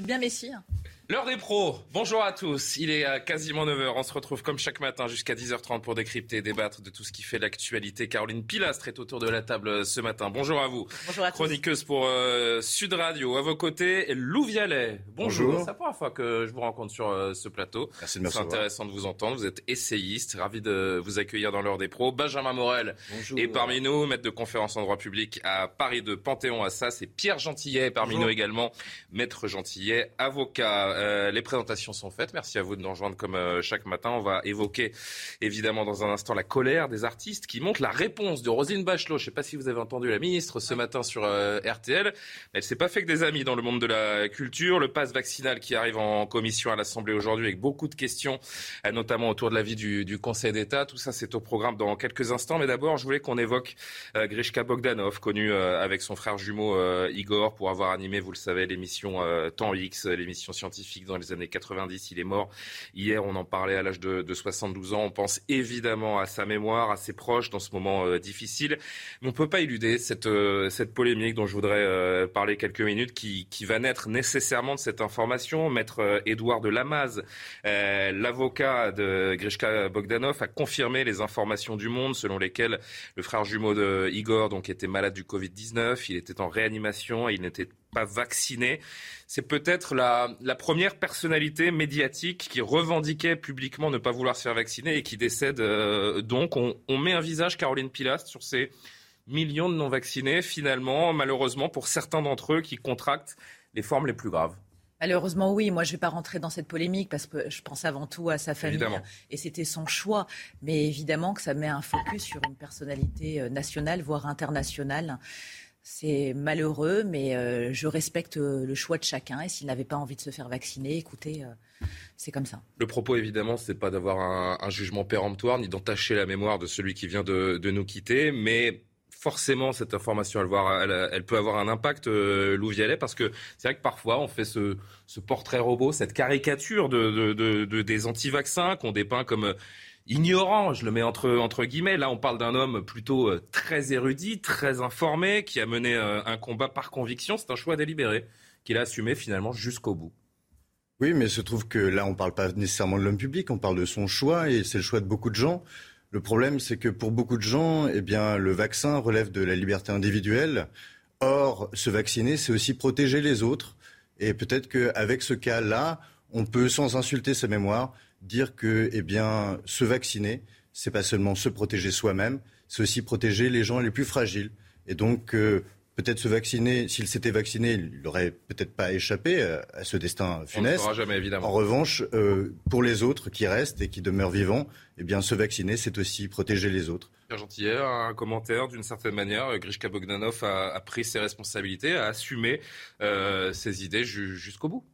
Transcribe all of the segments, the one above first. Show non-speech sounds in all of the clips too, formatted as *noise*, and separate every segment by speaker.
Speaker 1: Bien Messi.
Speaker 2: L'heure des pros, bonjour à tous. Il est à quasiment 9h. On se retrouve comme chaque matin jusqu'à 10h30 pour décrypter et débattre de tout ce qui fait l'actualité. Caroline Pilastre est autour de la table ce matin. Bonjour à vous.
Speaker 1: Bonjour à tous.
Speaker 2: Chroniqueuse pour euh, Sud Radio. À vos côtés, Lou Vialet. Bonjour.
Speaker 3: Bonjour.
Speaker 2: C'est la première fois que je vous rencontre sur euh, ce plateau.
Speaker 3: Merci de me
Speaker 2: C'est intéressant de vous entendre. Vous êtes essayiste. Ravi de vous accueillir dans l'heure des pros. Benjamin Morel
Speaker 3: Bonjour.
Speaker 2: est parmi nous, maître de conférence en droit public à Paris de Panthéon Assas. Et Pierre Gentillet est parmi nous également, maître Gentillet, avocat. Euh, les présentations sont faites. Merci à vous de nous rejoindre comme euh, chaque matin. On va évoquer évidemment dans un instant la colère des artistes qui montrent la réponse de Roselyne Bachelot. Je ne sais pas si vous avez entendu la ministre ce matin sur euh, RTL. Elle s'est pas fait que des amis dans le monde de la culture. Le pass vaccinal qui arrive en commission à l'Assemblée aujourd'hui avec beaucoup de questions, notamment autour de l'avis du, du Conseil d'État. Tout ça, c'est au programme dans quelques instants. Mais d'abord, je voulais qu'on évoque Grishka Bogdanov, connu avec son frère jumeau Igor pour avoir animé, vous le savez, l'émission Temps X, l'émission scientifique dans les années 90. Il est mort hier, on en parlait à l'âge de, de 72 ans. On pense évidemment à sa mémoire, à ses proches dans ce moment euh, difficile. Mais on peut pas éluder cette, euh, cette polémique dont je voudrais euh, parler quelques minutes qui, va naître nécessairement de cette information. Maître Édouard de Lamaze, l'avocat de Grishka Bogdanov, a confirmé les informations du Monde selon lesquelles le frère jumeau de Igor donc était malade du Covid-19, il était en réanimation et il n'était pas vacciné. C'est peut-être la, la première personnalité médiatique qui revendiquait publiquement ne pas vouloir se faire vacciner et qui décède euh, donc. On, on met un visage, Caroline Pilastre, sur ces millions de non-vaccinés, finalement, malheureusement, pour certains d'entre eux qui contractent les formes les plus graves.
Speaker 1: Malheureusement, oui. Moi, je ne vais pas rentrer dans cette polémique parce que je pense avant tout à sa famille.
Speaker 2: Évidemment.
Speaker 1: Et c'était son choix. Mais évidemment que ça met un focus sur une personnalité euh, nationale, voire internationale. C'est malheureux, mais euh, je respecte euh, le choix de chacun. Et s'il n'avait pas envie de se faire vacciner, écoutez, euh, c'est comme ça.
Speaker 2: Le propos, évidemment, c'est pas d'avoir un, jugement péremptoire ni d'entacher la mémoire de celui qui vient de, nous quitter, mais forcément, cette information, elle, elle, peut avoir un impact, euh, Lou Vialet, parce que c'est vrai que parfois, on fait ce, portrait robot, cette caricature de, de- de- de- des anti-vaccins qu'on dépeint comme ignorants, je le mets entre, entre guillemets. Là, on parle d'un homme plutôt euh, très érudit, très informé, qui a mené euh, un combat par conviction. C'est un choix délibéré qu'il a assumé finalement jusqu'au bout.
Speaker 3: Oui, mais il se trouve que là, on ne parle pas nécessairement de l'homme public, on parle de son choix et c'est le choix de beaucoup de gens. Le problème, c'est que pour beaucoup de gens, eh bien, le vaccin relève de la liberté individuelle. Or, se vacciner, c'est aussi protéger les autres. Et peut-être qu'avec ce cas-là, on peut, sans insulter sa mémoire, dire que, eh bien, se vacciner, c'est pas seulement se protéger soi-même, c'est aussi protéger les gens les plus fragiles. Et donc, euh, peut-être se vacciner, s'il s'était vacciné, il n'aurait peut-être pas échappé à, ce destin
Speaker 2: On ne
Speaker 3: funeste.
Speaker 2: jamais, évidemment.
Speaker 3: En revanche, euh, pour les autres qui restent et qui demeurent vivants, eh bien, se vacciner, c'est aussi protéger les autres.
Speaker 2: Pierre Gentillet, un commentaire d'une certaine manière. Grishka Bogdanov a, a pris ses responsabilités, a assumé euh, ses idées ju- jusqu'au bout.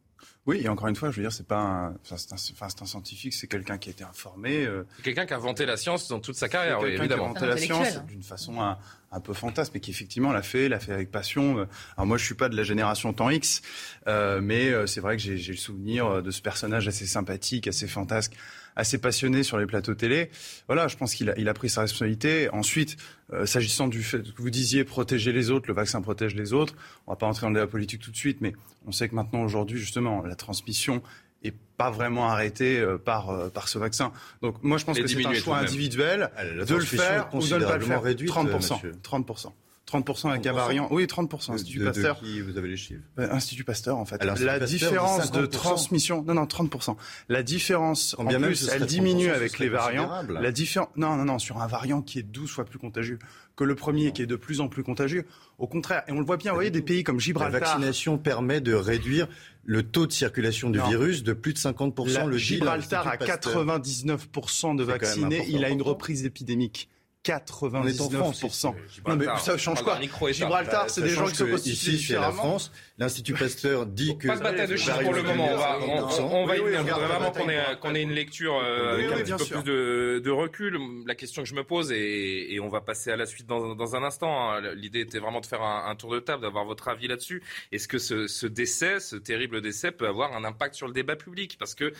Speaker 4: Oui, et encore une fois, je veux dire, c'est pas un, enfin, c'est un, enfin, c'est un scientifique, c'est quelqu'un qui a été informé. euh,
Speaker 2: quelqu'un qui a inventé la science dans toute sa
Speaker 4: c'est
Speaker 2: carrière, oui,
Speaker 4: quelqu'un qui a
Speaker 2: évidemment.
Speaker 4: inventé la science
Speaker 1: hein.
Speaker 4: d'une façon un, un peu fantasme, mais qui effectivement l'a fait, l'a fait avec passion. Euh, Alors moi, je suis pas de la génération temps X, euh, mais euh, c'est vrai que j'ai j'ai le souvenir euh, de ce personnage assez sympathique, assez fantasque, assez passionné sur les plateaux télé. Voilà, je pense qu'il a, il a pris sa responsabilité. Ensuite, euh, s'agissant du fait que vous disiez protéger les autres, le vaccin protège les autres. On va pas entrer dans le débat politique tout de suite, mais on sait que maintenant, aujourd'hui, justement, la transmission est pas vraiment arrêtée euh, par, euh, par ce vaccin. Donc moi, je pense
Speaker 2: Et
Speaker 4: que c'est un choix individuel
Speaker 3: la
Speaker 4: de le faire ou de ne pas le faire.
Speaker 3: réduite,
Speaker 4: 30%.
Speaker 3: monsieur.
Speaker 4: 30%. 30% avec un
Speaker 3: 30%.
Speaker 4: variant. Oui, 30%. Institut
Speaker 3: de, de
Speaker 4: Pasteur.
Speaker 3: qui vous avez les chiffres
Speaker 4: Euh, Institut Pasteur, en fait.
Speaker 3: L'Institut
Speaker 4: La
Speaker 3: Pasteur,
Speaker 4: différence de
Speaker 3: 50%.
Speaker 4: transmission. Non, non, 30%. La différence, en
Speaker 3: bien
Speaker 4: plus, elle
Speaker 3: 30%,
Speaker 4: diminue avec les variants. La différence. Non, non, non, sur un variant qui est 12 fois plus contagieux que le premier, qui est de plus en plus contagieux. Au contraire. Et on le voit bien, vous voyez, des pays comme
Speaker 3: La
Speaker 4: Gibraltar.
Speaker 3: vaccination permet de réduire le taux de circulation du
Speaker 4: Non.
Speaker 3: virus de plus de 50%.
Speaker 4: La-
Speaker 3: le
Speaker 4: Gibraltar à
Speaker 3: l'Institut Pasteur.
Speaker 4: 99% de vaccinés, il a une reprise épidémique. 99%.
Speaker 3: Non, mais ça change quoi
Speaker 4: Gibraltar, c'est des gens qui sont constitués
Speaker 3: ici, la France. L'Institut Pasteur dit que.
Speaker 2: Pas de bataille de chiffres pour le moment. On va, y venir. Je voudrais vraiment qu'on ait, une lecture avec un petit peu plus de, recul. La question que je me pose, et, on va passer à la suite dans, un instant. Hein. L'idée était vraiment de faire un, tour de table, d'avoir votre avis là-dessus. Est-ce que ce décès, ce terrible décès, peut avoir un impact sur le débat public? Parce que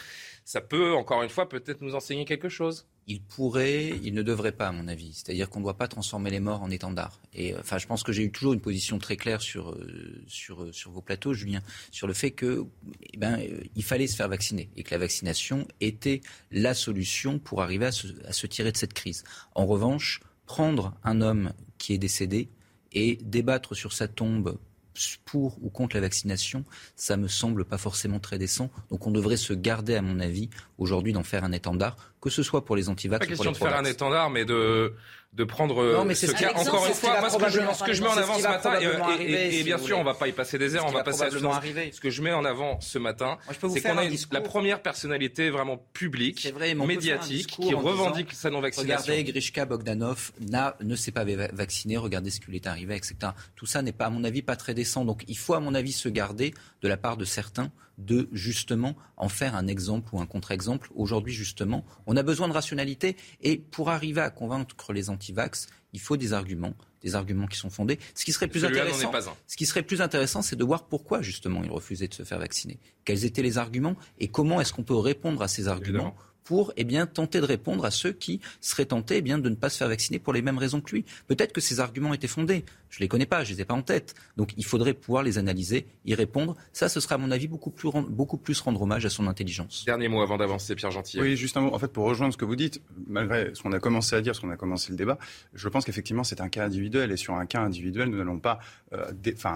Speaker 2: ça peut, encore une fois, peut-être nous enseigner quelque chose
Speaker 5: il pourrait, il ne devrait pas, à mon avis. C'est-à-dire qu'on ne doit pas transformer les morts en étendards. Et euh, enfin, je pense que j'ai eu toujours une position très claire sur, euh, euh, sur vos plateaux, Julien, sur le fait que, eh ben, il fallait se faire vacciner et que la vaccination était la solution pour arriver à se tirer de cette crise. En revanche, prendre un homme qui est décédé et débattre sur sa tombe pour ou contre la vaccination, ça me semble pas forcément très décent. Donc on devrait se garder, à mon avis, aujourd'hui d'en faire un étendard, que ce soit pour les antivax
Speaker 2: ou pour les Pas de faire un étendard, mais de de prendre
Speaker 5: non, mais ce cas.
Speaker 2: Encore une fois, ce que, je, ce que je mets en avant ce matin, et, bien sûr, on va pas y passer des heures, on va passer à ce, ce que je mets en avant ce matin, c'est qu'on a la première personnalité vraiment publique, médiatique, qui revendique sa non-vaccination.
Speaker 5: Regardez, Grishka Bogdanov ne s'est pas vacciné, regardez ce qui lui est arrivé, etc. Tout ça n'est pas, à mon avis, pas très décent. Donc il faut, à mon avis, se garder de la part de certains de justement en faire un exemple ou un contre-exemple. Aujourd'hui, justement, on a besoin de rationalité et pour arriver à convaincre les anti-vax, il faut des arguments, des arguments qui sont fondés. Ce qui serait plus intéressant, ce qui serait plus intéressant, c'est de voir pourquoi justement ils refusaient de se faire vacciner. Quels étaient les arguments et comment est-ce qu'on peut répondre à ces arguments pour eh bien, tenter de répondre à ceux qui seraient tentés eh bien, de ne pas se faire vacciner pour les mêmes raisons que lui. Peut-être que ces arguments étaient fondés. Je ne les connais pas, je ne les ai pas en tête. Donc il faudrait pouvoir les analyser, y répondre. Ça, ce sera à mon avis beaucoup plus, beaucoup plus rendre hommage à son intelligence.
Speaker 2: Dernier mot avant d'avancer, Pierre Gentil.
Speaker 4: Oui, juste un mot. En fait, pour rejoindre ce que vous dites, malgré ce qu'on a commencé à dire, ce qu'on a commencé le débat, je pense qu'effectivement c'est un cas individuel. Et sur un cas individuel, nous n'allons pas euh,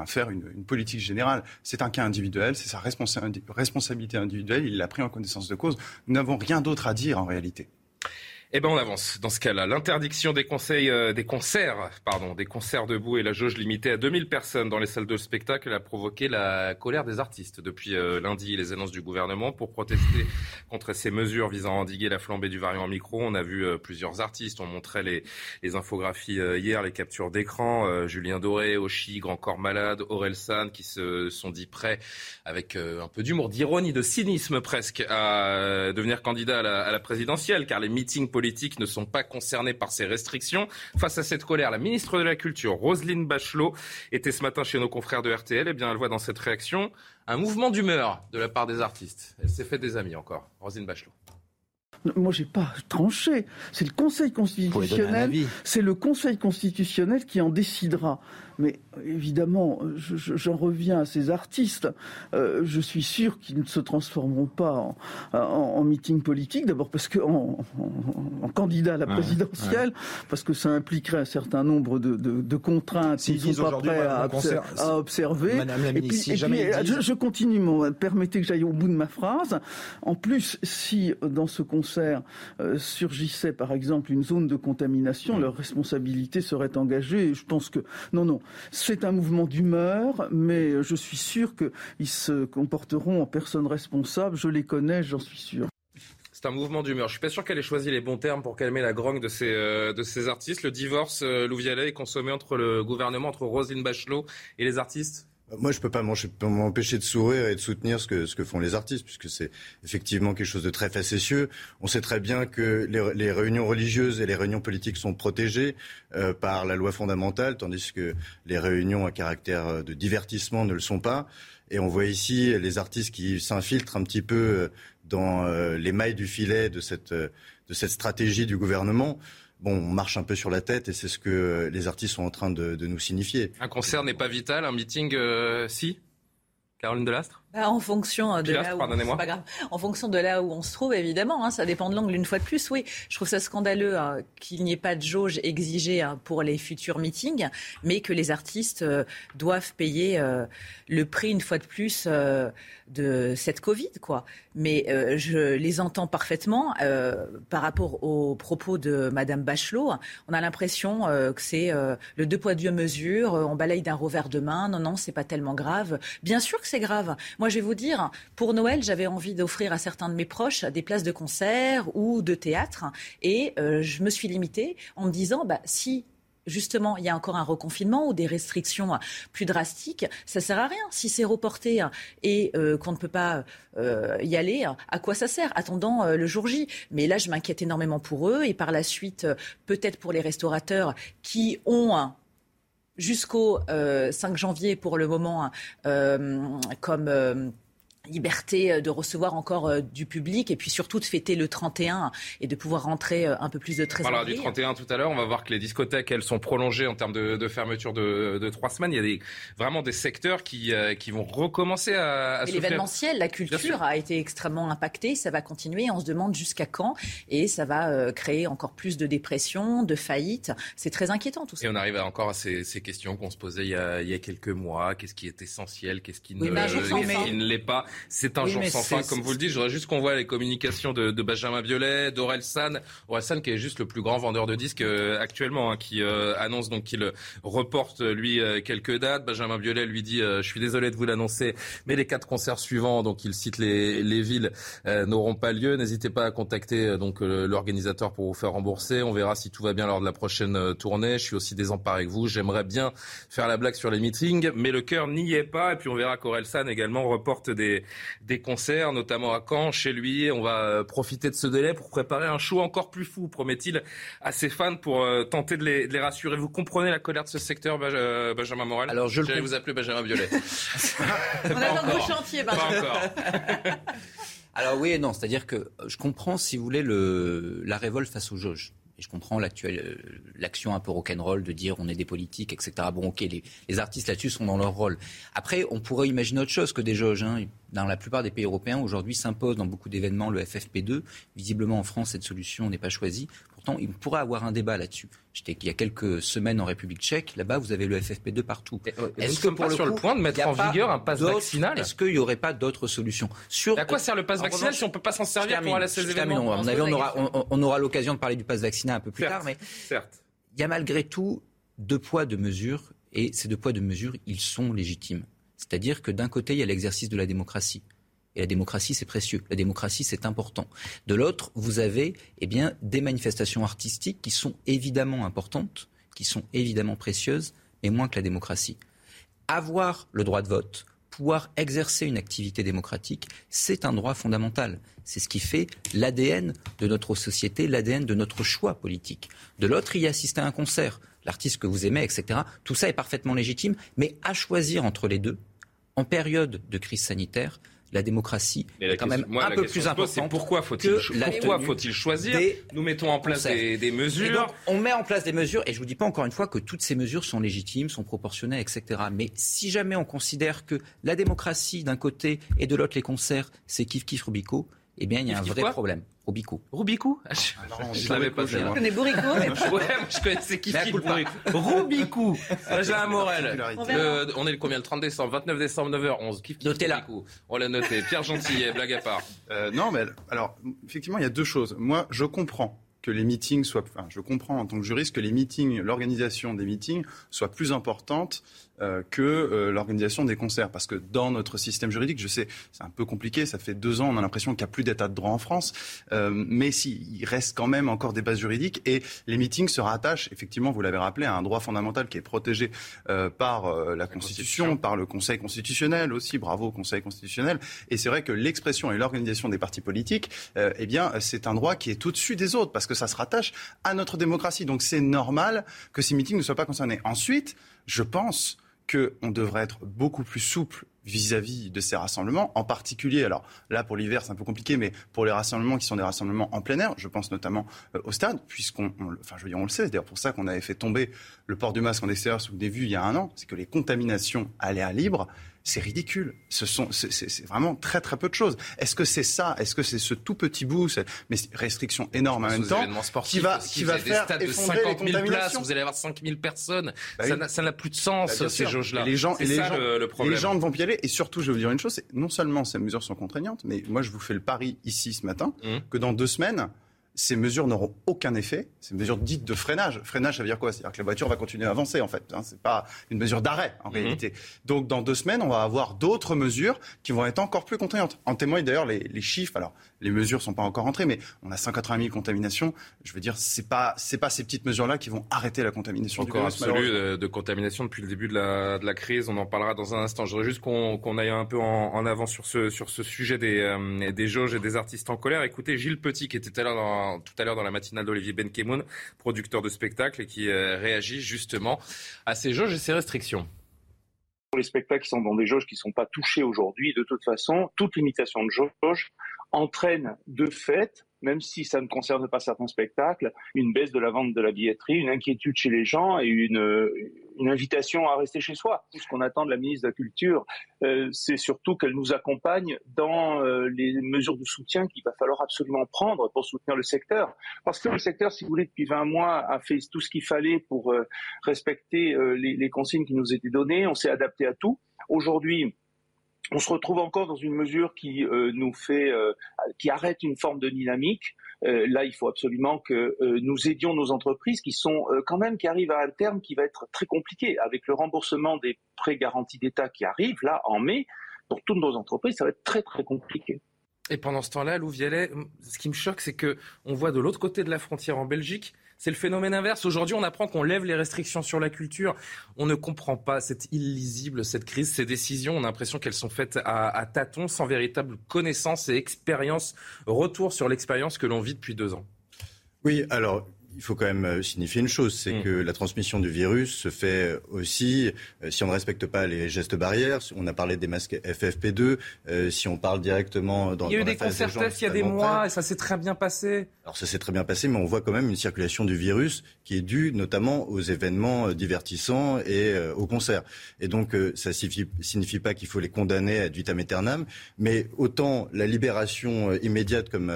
Speaker 4: faire une, une, politique générale. C'est un cas individuel, c'est sa responsabilité individuelle. Il l'a pris en connaissance de cause. Nous n'avons rien d'autre à dire en réalité.
Speaker 2: Eh ben on avance dans ce cas-là. L'interdiction euh, des concerts, pardon, des concerts debout et la jauge limitée à 2000 personnes dans les salles de spectacle a provoqué la colère des artistes depuis euh, lundi. Les annonces du gouvernement pour protester contre ces mesures visant à endiguer la flambée du variant micro. On a vu euh, plusieurs artistes. On montrait les, les infographies hier, les captures d'écran. Julien Doré, Oshi, Grand Corps Malade, Aurel San, qui se sont dit prêts avec un peu d'humour, d'ironie, de cynisme presque à devenir candidat à la, à la présidentielle, car les meetings politiques politiques ne sont pas concernés par ces restrictions. Face à cette colère, la ministre de la Culture, Roselyne Bachelot, était ce matin chez nos confrères de RTL. Eh bien, elle voit dans cette réaction un mouvement d'humeur de la part des artistes. Elle s'est fait des amis encore. Roselyne Bachelot.
Speaker 6: Moi, j'ai pas tranché. C'est le Conseil constitutionnel. C'est le Conseil constitutionnel qui en décidera. Mais évidemment, j'en reviens à ces artistes. Euh, je suis sûr qu'ils ne se transformeront pas en, meeting politique. D'abord parce que en, candidat à la présidentielle, parce que ça impliquerait un certain nombre de, contraintes qu'ils ne sont pas prêts à, observer. et puis, je, continue. permettez que j'aille au bout de ma phrase. En plus, si dans ce concert euh, surgissait par exemple une zone de contamination, leur responsabilité serait engagée. je pense que non, non, c'est un mouvement d'humeur, mais je suis sûr qu'ils se comporteront en personnes responsables. Je les connais, j'en suis sûr.
Speaker 2: C'est un mouvement d'humeur. Je suis pas sûr qu'elle ait choisi les bons termes pour calmer la grogne de ces, euh, de ces artistes. Le divorce, euh, Louvialet, est consommé entre le gouvernement, entre Roselyne Bachelot et les artistes
Speaker 3: moi, je peux pas m'empêcher de sourire et de soutenir ce que, font les artistes, puisque c'est effectivement quelque chose de très facétieux. On sait très bien que les, les réunions religieuses et les réunions politiques sont protégées euh, par la loi fondamentale, tandis que les réunions à caractère euh, de divertissement ne le sont pas. Et on voit ici les artistes qui s'infiltrent un petit peu euh, dans les mailles du filet de cette, de cette stratégie du gouvernement bon, on marche un peu sur la tête et c'est ce que les artistes sont en train de, nous signifier.
Speaker 2: Un concert n'est pas vital, un meeting, euh, si? Caroline Delastre?
Speaker 1: Bah, en fonction de là où, En fonction de là où on se trouve, évidemment, hein, ça dépend de l'angle une fois de plus. Oui, je trouve ça scandaleux hein, qu'il n'y ait pas de jauge exigée hein, pour les futurs meetings, mais que les artistes euh, doivent payer euh, le prix une fois de plus euh, de cette Covid, quoi. Mais je les entends parfaitement par rapport aux propos de Madame Bachelot. On a l'impression que c'est le deux poids deux mesures. on balaye d'un revers de main. Non, non, c'est pas tellement grave. Bien sûr que c'est grave. Moi, je vais vous dire, pour Noël, j'avais envie d'offrir à certains de mes proches des places de concert ou de théâtre. Et euh, je me suis limitée en me disant, bah, si justement, il y a encore un reconfinement ou des restrictions plus drastiques, ça sert à rien. Si c'est reporté et euh, qu'on ne peut pas euh, y aller, à quoi ça sert? Attendant le jour J. Mais là, je m'inquiète énormément pour eux et par la suite, peut-être pour les restaurateurs qui ont jusqu'au 5 janvier pour le moment comme liberté euh, de recevoir encore euh, du public et puis surtout de fêter le 31 et de pouvoir rentrer euh, un peu plus de trésorerie.
Speaker 2: On du 31 tout à l'heure. On va voir que les discothèques, elles sont prolongées en termes de, fermeture de, trois semaines. Il y a des, vraiment des secteurs qui, qui vont recommencer à, à
Speaker 1: L'événementiel, la culture a été extrêmement impactée. Ça va continuer. On se demande jusqu'à quand et ça va créer encore plus de dépression, de faillite. C'est très inquiétant tout ça.
Speaker 2: Et on arrive encore à ces, questions qu'on se posait il y, a, il y a quelques mois. Qu'est-ce qui est essentiel? Qu'est-ce qui ne, ne l'est pas? C'est un jour sans fin, comme vous le dites. Je voudrais juste qu'on voit les communications de, Benjamin Biolay, d'Aurel San. Aurel San qui est juste le plus grand vendeur de disques euh, actuellement, hein, qui euh, annonce donc qu'il reporte lui euh, quelques dates. Benjamin Biolay lui dit je suis désolé de vous l'annoncer, mais les quatre concerts suivants, donc il cite les, les villes, n'auront pas lieu. N'hésitez pas à contacter donc l'organisateur pour vous faire rembourser. On verra si tout va bien lors de la prochaine tournée. Je suis aussi désemparé avec vous. J'aimerais bien faire la blague sur les meetings, mais le cœur n'y est pas. Et puis on verra qu'Aurel San également reporte des, des concerts, notamment à Caen, chez lui. On va euh, profiter de ce délai pour préparer un show encore plus fou, promet-il à ses fans, pour euh, tenter de les, rassurer. Vous comprenez la colère de ce secteur, euh, Benjamin Morel?
Speaker 5: Alors je
Speaker 2: vais vous appeler Benjamin Violet. *laughs*
Speaker 1: On a un gros chantier, Benjamin.
Speaker 2: Pas encore. *laughs*
Speaker 5: Alors oui et non, c'est-à-dire que je comprends, si vous voulez, le, la révolte face aux jauges. Et je comprends l'action un peu rock'n'roll de dire on est des politiques, etc. Bon, ok, les, les artistes là-dessus sont dans leur rôle. Après, on pourrait imaginer autre chose que des jauges. Hein dans la plupart des pays européens, aujourd'hui s'impose dans beaucoup d'événements le FFP2. Visiblement, en France, cette solution n'est pas choisie. Pourtant, il pourrait avoir un débat là-dessus. J'étais il y a quelques semaines en République tchèque. Là-bas, vous avez le FFP2 partout.
Speaker 2: Euh, est-ce que pour le sur le point de mettre en vigueur un pass vaccinal
Speaker 5: Est-ce qu'il n'y aurait pas d'autres solutions
Speaker 2: Sur... À quoi sert le pass vaccinal si on ne peut pas s'en servir pour aller à ces événements
Speaker 5: on aura, on, aura l'occasion de parler du pass vaccinal un peu plus tard. Mais
Speaker 2: certes.
Speaker 5: il y a malgré tout deux poids, deux mesures. Et ces deux poids, deux mesures, ils sont légitimes. C'est-à-dire que d'un côté, il y a l'exercice de la démocratie. Et la démocratie, c'est précieux. La démocratie, c'est important. De l'autre, vous avez eh bien, des manifestations artistiques qui sont évidemment importantes, qui sont évidemment précieuses, mais moins que la démocratie. Avoir le droit de vote, pouvoir exercer une activité démocratique, c'est un droit fondamental. C'est ce qui fait l'ADN de notre société, l'ADN de notre choix politique. De l'autre, y assister à un concert, l'artiste que vous aimez, etc. Tout ça est parfaitement légitime, mais à choisir entre les deux, en période de crise sanitaire, la démocratie est quand même un peu plus importante.
Speaker 2: Pourquoi faut-il faut choisir Nous mettons en place des, mesures.
Speaker 5: on met en place des mesures, et je vous dis pas encore une fois que toutes ces mesures sont légitimes, sont proportionnelles, etc. Mais si jamais on considère que la démocratie d'un côté et de l'autre les concerts, c'est kiff kiff Rubico, eh bien il y a un vrai problème. Rubico.
Speaker 2: Rubico ah, Je,
Speaker 1: ah je, l'avais pas. Je connais Bourrico. Mais... *laughs*
Speaker 2: ouais, je connaissais qui qui Rubico. Benjamin Morel. on est le combien Le 30 décembre, 29 décembre, 9h11. Kiff,
Speaker 5: Notez là.
Speaker 2: On l'a noté. Pierre Gentillet, *laughs* blague à part.
Speaker 4: Euh, non, mais alors, effectivement, il y a deux choses. Moi, je comprends que les meetings soient, enfin, je comprends en tant que juriste que les meetings, l'organisation des meetings soit plus importante euh, que euh, l'organisation des concerts. Parce que dans notre système juridique, je sais, c'est un peu compliqué, ça fait deux ans, on a l'impression qu'il n'y a plus d'état de droit en France, euh, mais si, il reste quand même encore des bases juridiques et les meetings se rattachent, effectivement, vous l'avez rappelé, à un droit fondamental qui est protégé par la, Constitution, par le Conseil constitutionnel aussi, bravo au Conseil constitutionnel. Et c'est vrai que l'expression et l'organisation des partis politiques, eh bien, c'est un droit qui est au-dessus des autres parce que ça se rattache à notre démocratie. Donc c'est normal que ces meetings ne soient pas concernés. Ensuite, je pense qu'on devrait être beaucoup plus souple vis-à-vis de ces rassemblements, en particulier, alors là pour l'hiver c'est un peu compliqué, mais pour les rassemblements qui sont des rassemblements en plein air, je pense notamment euh, au stade, puisqu'on, je veux dire, on le sait, c'est d'ailleurs pour ça qu'on avait fait tomber le port du masque en extérieur sous des vues il y a un an, c'est que les contaminations à l'air libre, c'est ridicule. Ce sont, c'est vraiment très très peu de choses. Est-ce que c'est ça? Est-ce que c'est ce tout petit bout, cette, mais restriction énorme en même temps,
Speaker 2: qui va, qui va faire des stades de 50 000 places Vous allez avoir 5 000 personnes. Bah ça n'a plus de sens bah, ces jauges-là.
Speaker 4: Les gens, et les, gens, le, les gens ne vont plus y aller. Et surtout, je vais vous dire une chose, non seulement ces mesures sont contraignantes, mais moi je vous fais le pari ici ce matin mmh. que dans deux semaines, ces mesures n'auront aucun effet. Ces mesures dites de freinage. Freinage, ça veut dire quoi? C'est-à-dire que la voiture va continuer à avancer, en fait. Hein. Ce n'est pas une mesure d'arrêt, en mhm. réalité. Donc, dans deux semaines, on va avoir d'autres mesures qui vont être encore plus contraignantes. En témoignent d'ailleurs les, les, chiffres. Alors, les mesures ne sont pas encore entrées, mais on a 180 000 contaminations. Je veux dire, ce n'est pas, pas ces petites mesures-là qui vont arrêter la contamination
Speaker 2: encore du virus. de, de, contamination depuis le début de la, de la, crise. On en parlera dans un instant. Je voudrais juste qu'on aille un peu en, en, avant sur ce, sur ce sujet des, euh, des jauges et des artistes en colère. Écoutez, Gilles Petit, qui était tout à l'heure dans la matinale d'Olivier Benkemoun, producteur de spectacles, et qui euh, réagit justement à ces jauges et ces restrictions.
Speaker 7: Les spectacles qui sont dans des jauges qui ne sont pas touchés aujourd'hui, de toute façon, toute limitation de jauge entraîne de fait même si ça ne concerne pas certains spectacles, une baisse de la vente de la billetterie, une inquiétude chez les gens et une, une invitation à rester chez soi. Ce qu'on attend de la ministre de la Culture, euh, c'est surtout qu'elle nous accompagne dans euh, les mesures de soutien qu'il va falloir absolument prendre pour soutenir le secteur. Parce que le secteur, si vous voulez, depuis 20 mois, a fait tout ce qu'il fallait pour euh, respecter les, les consignes qui nous étaient données. On s'est adapté à tout. Aujourd'hui, on se retrouve encore dans une mesure qui euh, nous fait, euh, qui arrête une forme de dynamique. Euh, là, il faut absolument que nous aidions nos entreprises qui arrivent à un terme qui va être très compliqué avec le remboursement des prêts garantis d'État qui arrive là en mai. Pour toutes nos entreprises, ça va être très très compliqué.
Speaker 2: Et pendant ce temps-là, Lou Vialet, ce qui me choque, c'est que on voit de l'autre côté de la frontière en Belgique c'est le phénomène inverse. Aujourd'hui, on apprend qu'on lève les restrictions sur la culture. On ne comprend pas cette illisible, cette crise, ces décisions. On a l'impression qu'elles sont faites à, à tâtons, sans véritable connaissance et expérience, retour sur l'expérience que l'on vit depuis deux ans.
Speaker 3: Oui, alors il faut quand même euh, signifier une chose, c'est mm. que la transmission du virus se fait aussi euh, si on ne respecte pas les gestes barrières. On a parlé des masques FFP2. Euh, si on parle directement dans
Speaker 2: il y a eu des concerts il y a des mois et ça s'est très bien passé.
Speaker 3: Alors ça s'est très bien passé, mais on voit quand même une circulation du virus qui est due notamment aux événements divertissants et aux concerts. Et donc ça ne signifie, signifie pas qu'il faut les condamner à vitam aeternam, mais autant la libération immédiate comme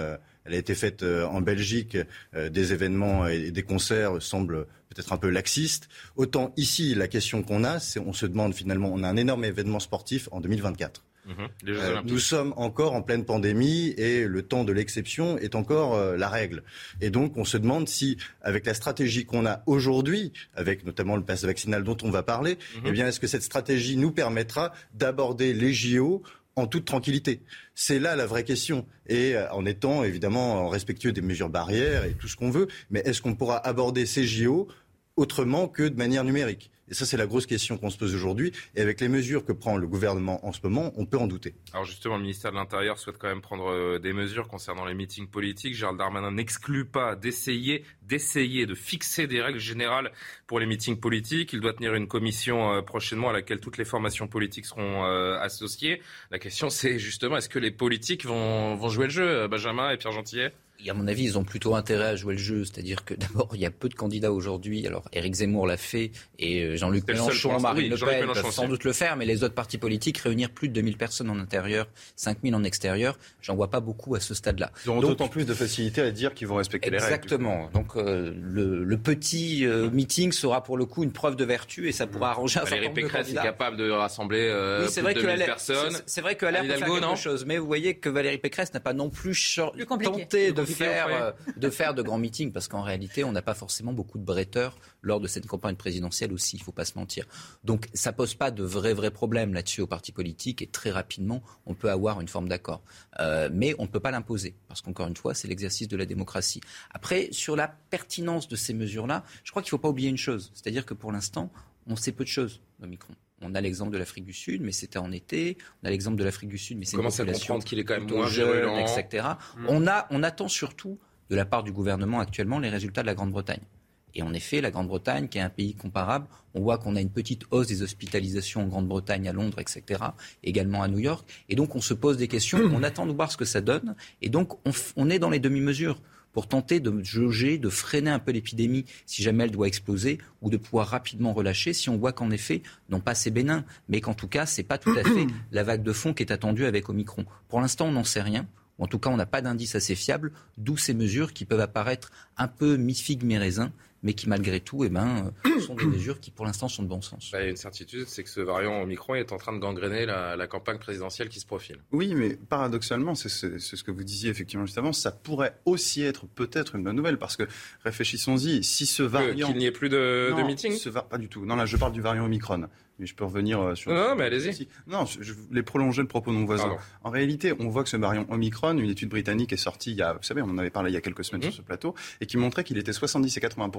Speaker 3: elle a été faite euh, en Belgique, euh, des événements et des concerts semblent peut-être un peu laxistes. Autant ici, la question qu'on a, c'est on se demande finalement, on a un énorme événement sportif en 2024. Mhm. Euh, nous sommes encore en pleine pandémie et le temps de l'exception est encore la règle. Et donc on se demande si, avec la stratégie qu'on a aujourd'hui, avec notamment le pass vaccinal dont on va parler, mhm. eh bien est-ce que cette stratégie nous permettra d'aborder les JO en toute tranquillité C'est là la vraie question. Et euh, en étant évidemment respectueux des mesures barrières et tout ce qu'on veut, mais est-ce qu'on pourra aborder ces JO autrement que de manière numérique? Et ça, c'est la grosse question qu'on se pose aujourd'hui. Et avec les mesures que prend le gouvernement en ce moment, on peut en douter.
Speaker 2: Alors justement, le ministère de l'Intérieur souhaite quand même prendre euh, des mesures concernant les meetings politiques. Gérald Darmanin n'exclut pas d'essayer, d'essayer de fixer des règles générales pour les meetings politiques. Il doit tenir une commission euh, prochainement à laquelle toutes les formations politiques seront euh, associées. La question, c'est justement, est-ce que les politiques vont, vont jouer le jeu, Benjamin et Pierre Gentillet?
Speaker 5: À mon avis, ils ont plutôt intérêt à jouer le jeu. C'est-à-dire que *laughs* d'abord, il y a peu de candidats aujourd'hui. Alors, Éric Zemmour l'a fait et euh, Jean-Luc Mélenchon, Marine Le Pen peuvent sans doute le faire, mais les autres partis politiques, réunir plus de 2000 personnes en intérieur, 5000 en extérieur, j'en vois pas beaucoup à ce stade-là.
Speaker 4: Ils auront d'autant plus de facilité à dire qu'ils vont respecter les
Speaker 5: règles. Exactement. Donc, euh, le, petit euh, meeting sera pour le coup une preuve de vertu et ça pourra arranger un certain nombre
Speaker 2: de candidats. est capable de rassembler oui, plus de 2000 personnes.
Speaker 5: C'est vrai qu'elle a peut faire quelque chose, mais vous voyez que Valérie Pécresse n'a pas non plus tenté de faire, euh, de faire de grands meetings, parce qu'en réalité, on n'a pas forcément beaucoup de bretteurs lors de cette campagne présidentielle aussi, il ne faut pas se mentir. Donc ça pose pas de vrais, vrais problèmes là-dessus aux partis politiques, et très rapidement, on peut avoir une forme d'accord. Euh, mais on ne peut pas l'imposer, parce qu'encore une fois, c'est l'exercice de la démocratie. Après, sur la pertinence de ces mesures-là, je crois qu'il ne faut pas oublier une chose, c'est-à-dire que pour l'instant, on sait peu de choses d'Omicron. On a l'exemple de l'Afrique du Sud, mais c'était en été. On a l'exemple de l'Afrique du Sud, mais c'est une
Speaker 2: population qu'il est quand même moins
Speaker 5: jeune, etc. Hmm. On, a, on attend surtout de la part du gouvernement actuellement les résultats de la Grande-Bretagne. Et en effet, la Grande-Bretagne, qui est un pays comparable, on voit qu'on a une petite hausse des hospitalisations en Grande-Bretagne, à Londres, etc., également à New York. Et donc, on se pose des questions, *clears throat* on attend de voir ce que ça donne. Et donc, on, on est dans les demi-mesures pour tenter de jauger, de freiner un peu l'épidémie si jamais elle doit exploser, ou de pouvoir rapidement relâcher si on voit qu'en effet, non pas c'est bénin, mais qu'en tout cas, c'est pas tout à fait *clears throat* la vague de fond qui est attendue avec Omicron. Pour l'instant, on n'en sait rien. En tout cas, on n'a pas d'indice assez fiable, d'où ces mesures qui peuvent apparaître un peu mi-figue, mi-raisin, mais qui malgré tout eh ben, euh, sont des mesures qui pour l'instant sont de bon sens.
Speaker 2: Bah, il y a une certitude, c'est que ce variant Omicron est en train de gangréner la, campagne présidentielle qui se profile.
Speaker 4: Oui, mais paradoxalement, c'est ce, que vous disiez effectivement juste avant, ça pourrait aussi être peut-être une bonne nouvelle, parce que réfléchissons-y, si ce variant...
Speaker 2: Qu'il n'y ait plus de, de meeting
Speaker 4: Pas du tout. Non, là je parle du variant Omicron mais je peux revenir euh, sur.
Speaker 2: Non, mais allez-y.
Speaker 4: Non, je voulais prolonger le propos de mon voisin. En réalité, on voit que ce variant Omicron, une étude britannique est sortie il y a, vous savez, on en avait parlé il y a quelques semaines sur mhm. ce plateau, et qui montrait qu'il était 70 et 80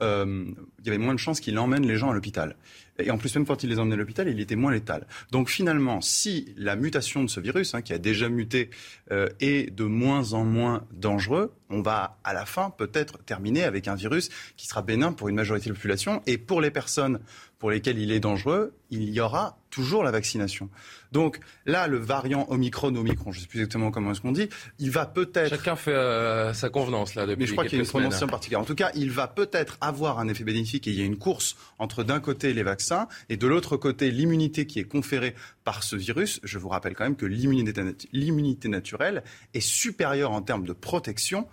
Speaker 4: euh, il y avait moins de chances qu'il emmène les gens à l'hôpital. Et en plus, même quand il les emmenait à l'hôpital, il était moins létal. Donc finalement, si la mutation de ce virus, hein, qui a déjà muté, euh, est de moins en moins dangereux, on va à la fin peut-être terminer avec un virus qui sera bénin pour une majorité de la population. Et pour les personnes pour lesquels il est dangereux, il y aura toujours la vaccination. Donc là, le variant Omicron, Omicron, je ne sais plus exactement comment est-ce qu'on dit, il va peut-être...
Speaker 2: Chacun fait euh, sa convenance là depuis
Speaker 4: Mais je crois qu'il y a une prononciation
Speaker 2: particulière.
Speaker 4: En tout cas, il va peut-être avoir un effet bénéfique et il y a une course entre d'un côté les vaccins et de l'autre côté l'immunité qui est conférée par ce virus. Je vous rappelle quand même que l'immunité naturelle est supérieure en termes de protection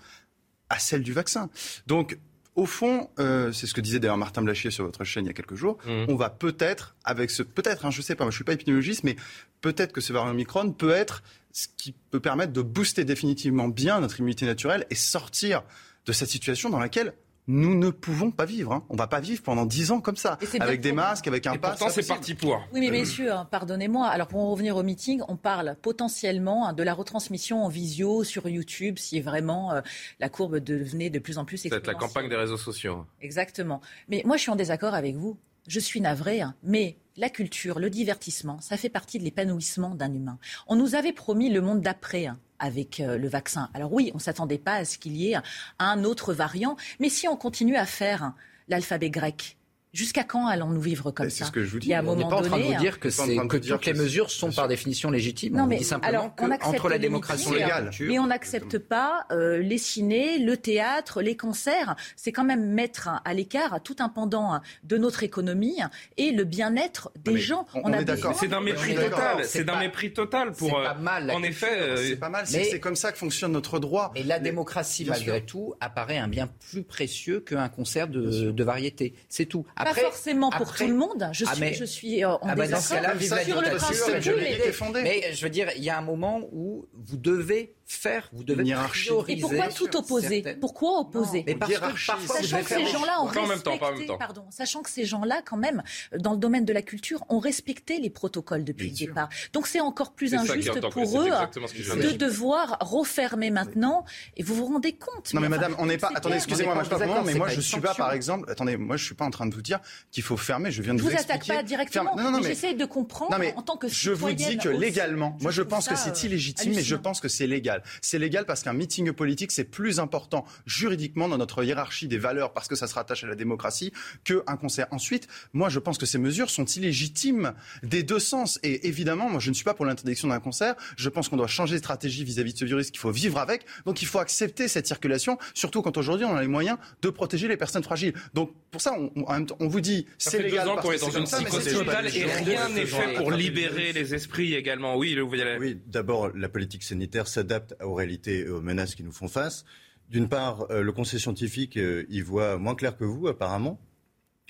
Speaker 4: à celle du vaccin. Donc au fond, euh, c'est ce que disait d'ailleurs Martin Blachier sur votre chaîne il y a quelques jours, mmh. on va peut-être, avec ce, peut-être, hein, je sais pas, moi je suis pas épidémiologiste, mais peut-être que ce variant Omicron peut être ce qui peut permettre de booster définitivement bien notre immunité naturelle et sortir de cette situation dans laquelle nous ne pouvons pas vivre. Hein. On ne va pas vivre pendant dix ans comme ça, avec des masques, avec un pass.
Speaker 2: Pourtant, c'est parti pour.
Speaker 1: Oui, mais messieurs, hein, pardonnez-moi. Alors, pour en revenir au meeting, on parle potentiellement hein, de la retransmission en visio sur YouTube, si vraiment euh, la courbe devenait de plus en plus
Speaker 2: exponentielle. C'est la campagne des réseaux sociaux.
Speaker 1: Exactement. Mais moi, je suis en désaccord avec vous. Je suis navré, mais la culture, le divertissement, ça fait partie de l'épanouissement d'un humain. On nous avait promis le monde d'après avec euh, le vaccin. Alors oui, on ne s'attendait pas à ce qu'il y ait un autre variant, mais si on continue à faire l'alphabet grec, Jusqu'à quand allons-nous vivre comme ça
Speaker 4: ce que je vous dis.
Speaker 5: Il y a on n'est pas en train de vous dire que, que toutes les mesures sont par définition légitimes. Non, mais on dit simplement la démocratie et la culture...
Speaker 1: Mais on n'accepte pas euh, les cinés, le théâtre, les concerts. C'est quand même mettre à l'écart tout un pendant de notre économie et le bien-être des gens.
Speaker 2: On, est d'accord. C'est d'un mépris total. C'est d'un mépris total pour.
Speaker 5: pas euh, mal.
Speaker 2: En effet,
Speaker 4: euh, c'est pas mal. C'est comme ça que fonctionne notre droit.
Speaker 5: Mais la démocratie, malgré tout, apparaît un bien plus précieux qu'un concert de, de variété. C'est tout
Speaker 1: pas forcément pour tout le monde. Je ah, suis, je suis euh, en ah bah désaccord sur le
Speaker 5: principe. Mais je veux dire, il y a un moment où vous devez faire, vous devez prioriser.
Speaker 1: Et pourquoi tout opposer? Pourquoi opposer?
Speaker 5: Mais parce que parfois,
Speaker 1: sachant que ces gens-là ont respecté, pardon, sachant que ces gens-là, quand même, dans le domaine de la culture, ont respecté les protocoles depuis le départ. Donc c'est encore plus injuste pour eux de devoir refermer maintenant. Et vous vous rendez compte
Speaker 4: Non mais, madame, on n'est pas. Attendez, excusez-moi, moi je pas mais moi je suis pas, par exemple. Attendez, moi je suis pas en train de vous dire qu'il faut fermer. Je viens de vous, expliquer.
Speaker 1: Je vous attaque pas directement. Non, non, mais j'essaie de comprendre en tant que
Speaker 4: Je vous dis que légalement, moi je pense que c'est illégitime, mais je pense que c'est légal. C'est légal parce qu'un meeting politique, c'est plus important juridiquement dans notre hiérarchie des valeurs parce que ça se rattache à la démocratie qu'un concert. Ensuite, moi, je pense que ces mesures sont illégitimes des deux sens. Et évidemment, moi, je ne suis pas pour l'interdiction d'un concert. Je pense qu'on doit changer de stratégie vis-à-vis de ce virus, qu'il faut vivre avec. Donc, il faut accepter cette circulation, surtout quand aujourd'hui, on a les moyens de protéger les personnes fragiles. Donc, pour ça, on, on vous dit, c'est légal.
Speaker 2: Deux ans qu'on est dans une psychose totale et rien n'est fait pour libérer les esprits également. Oui, le,
Speaker 3: Oui, d'abord, la politique sanitaire s'adapte aux réalités et aux menaces qui nous font face. D'une part, euh, le Conseil scientifique euh, y voit moins clair que vous, apparemment.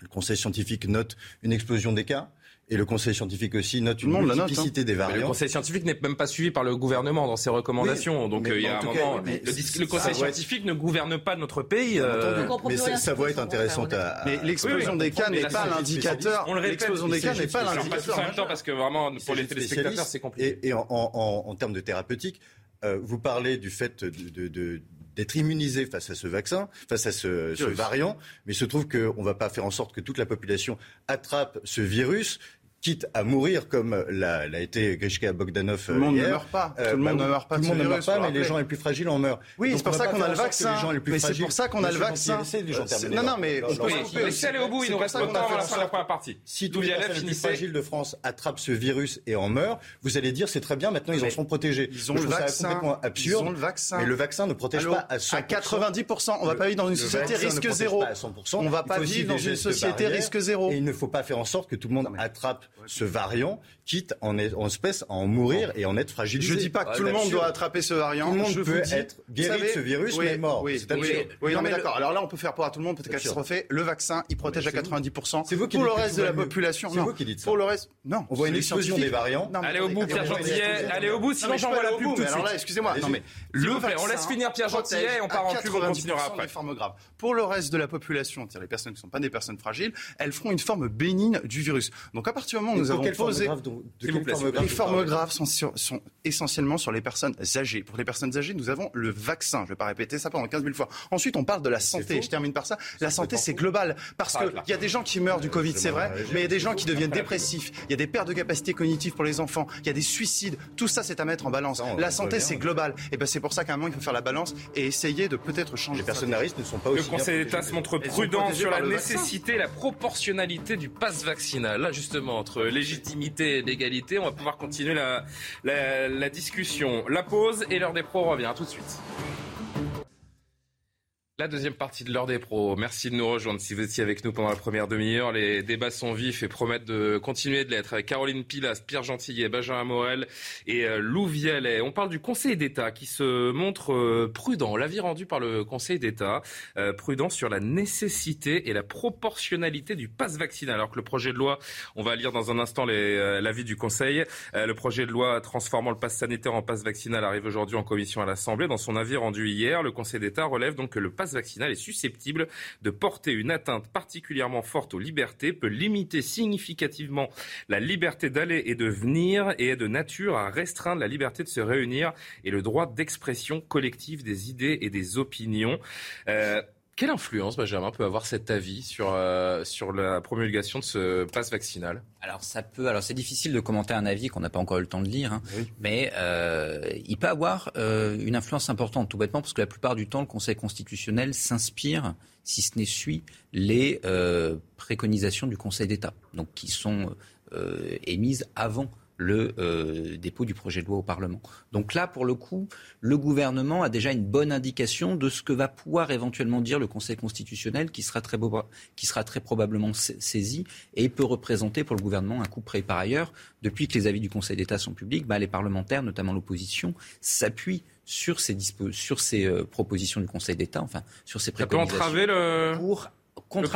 Speaker 3: Le Conseil scientifique note une explosion des cas. Et le Conseil scientifique aussi note une hein. multiplicité des variants.
Speaker 2: le Conseil scientifique n'est même pas suivi par le gouvernement dans ses recommandations. Donc euh, il y a un moment, le, Conseil scientifique ne gouverne pas notre pays.
Speaker 3: Mais sa voix est intéressante à.
Speaker 4: Mais l'explosion des cas n'est pas l'indicateur.
Speaker 2: On le répète. L'explosion des cas n'est pas l'indicateur. En même temps, parce que vraiment pour les téléspectateurs, c'est compliqué.
Speaker 3: Et en termes de thérapeutique, euh, vous parlez du fait d'être immunisé face à ce vaccin, face à ce, ce variant, mais il se trouve qu'on ne va pas faire en sorte que toute la population attrape ce virus quitte à mourir comme l'a, été Grishka Bogdanov
Speaker 4: Tout le monde ne meurt pas.
Speaker 3: Euh, tout le monde ne meurt pas. Tout le monde ne meurt pas, mais les gens les plus fragiles en meurent.
Speaker 4: Oui, c'est pour ça qu'on a le vaccin. Mais c'est pour ça qu'on a le vaccin.
Speaker 3: Non, non, mais
Speaker 2: laissez aller au bout. Il nous reste pas temps à la fin de la première partie.
Speaker 3: Si tous les plus fragiles de France attrapent ce virus et en meurent, vous allez dire c'est très bien. Maintenant, ils en sont protégés.
Speaker 4: Ils ont le vaccin. Ils ont le vaccin.
Speaker 3: Mais le vaccin ne protège pas à 100%. À
Speaker 4: 90%. On va pas vivre dans une société risque zéro. On va pas vivre dans une société risque zéro.
Speaker 3: Et il ne faut pas faire en sorte que tout le monde attrape ce variant, quitte en, espèce à en mourir et en être fragilisé.
Speaker 4: Je dis pas que tout le monde doit attraper ce variant.
Speaker 3: Tout le monde peut être guéri de ce virus, mais mort.
Speaker 4: Oui, oui, non, mais d'accord. Alors là, on peut faire pour à tout le monde, peut-être catastropher. Le vaccin, il protège à 90%. C'est vous qui Pour le reste de la population,
Speaker 3: c'est vous qui dites ça.
Speaker 4: Pour le reste,
Speaker 3: non. On voit une explosion des variants.
Speaker 2: Allez au bout, Pierre Gentillet. Allez au bout, sinon j'envoie la pub tout de suite. Alors
Speaker 4: là, excusez-moi. Non mais
Speaker 2: le on laisse finir Pierre Gentillet et on part en pub, on continuera après.
Speaker 4: Pour le reste de la population, c'est-à-dire les personnes qui ne sont pas des personnes fragiles, elles feront une forme bénigne du virus. Donc à partir du moment où nous avons posé les formes graves sont essentiellement sur les personnes âgées. Pour les personnes âgées, nous avons le vaccin. Je ne vais pas répéter ça pendant 15 000 fois. Ensuite, on parle de la santé. Je termine par ça. La santé, c'est global. Parce qu'il y a des gens qui meurent du Covid, c'est vrai, mais il y a des gens qui deviennent dépressifs. Il y a des pertes de capacité cognitive pour les enfants. Il y a des suicides. Tout ça, c'est à mettre en balance. La santé, c'est global. Et ben, c'est pour ça qu'à un moment, il faut faire la balance et essayer de peut-être changer.
Speaker 3: Les personnes à risque ne sont pas aussi.
Speaker 2: Le Conseil d'État se montre prudent sur la nécessité et la proportionnalité du pass vaccinal. Là, justement, entre légitimité et légalité, on va pouvoir continuer la, discussion. La pause et l'heure des pros revient. Tout de suite. La deuxième partie de l'heure des pros. Merci de nous rejoindre si vous étiez avec nous pendant la première demi-heure. Les débats sont vifs et promettent de continuer de l'être Caroline Pilas, Pierre Gentillet, Benjamin Morel et euh, Lou Vialet. On parle du Conseil d'État qui se montre euh, prudent. L'avis rendu par le Conseil d'État, euh, prudent sur la nécessité et la proportionnalité du pass vaccinal. Alors que le projet de loi, on va lire dans un instant l'avis du Conseil, le projet de loi transformant le pass sanitaire en pass vaccinal arrive aujourd'hui en commission à l'Assemblée. Dans son avis rendu hier, le Conseil d'État relève donc que le vaccinal est susceptible de porter une atteinte particulièrement forte aux libertés, peut limiter significativement la liberté d'aller et de venir et est de nature à restreindre la liberté de se réunir et le droit d'expression collective des idées et des opinions. Euh, quelle influence, Benjamin, peut avoir cet avis sur, euh, sur la promulgation de ce passe vaccinal?
Speaker 5: Alors, ça peut. Alors, c'est difficile de commenter un avis qu'on n'a pas encore eu le temps de lire, hein, mais euh, il peut avoir euh, une influence importante, tout bêtement, parce que la plupart du temps, le Conseil constitutionnel s'inspire, si ce n'est suit, les préconisations du Conseil d'État, donc qui sont émises avant le euh, dépôt du projet de loi au Parlement. Donc là, pour le coup, le gouvernement a déjà une bonne indication de ce que va pouvoir éventuellement dire le Conseil constitutionnel, qui sera très, qui sera très probablement saisi et peut représenter pour le gouvernement un coup près. Par ailleurs, depuis que les avis du Conseil d'État sont publics, bah, les parlementaires, notamment l'opposition, s'appuient sur ces, sur ces euh, propositions du Conseil d'État, enfin sur ces préconisations,
Speaker 2: Ça peut entraver le...
Speaker 5: pour contre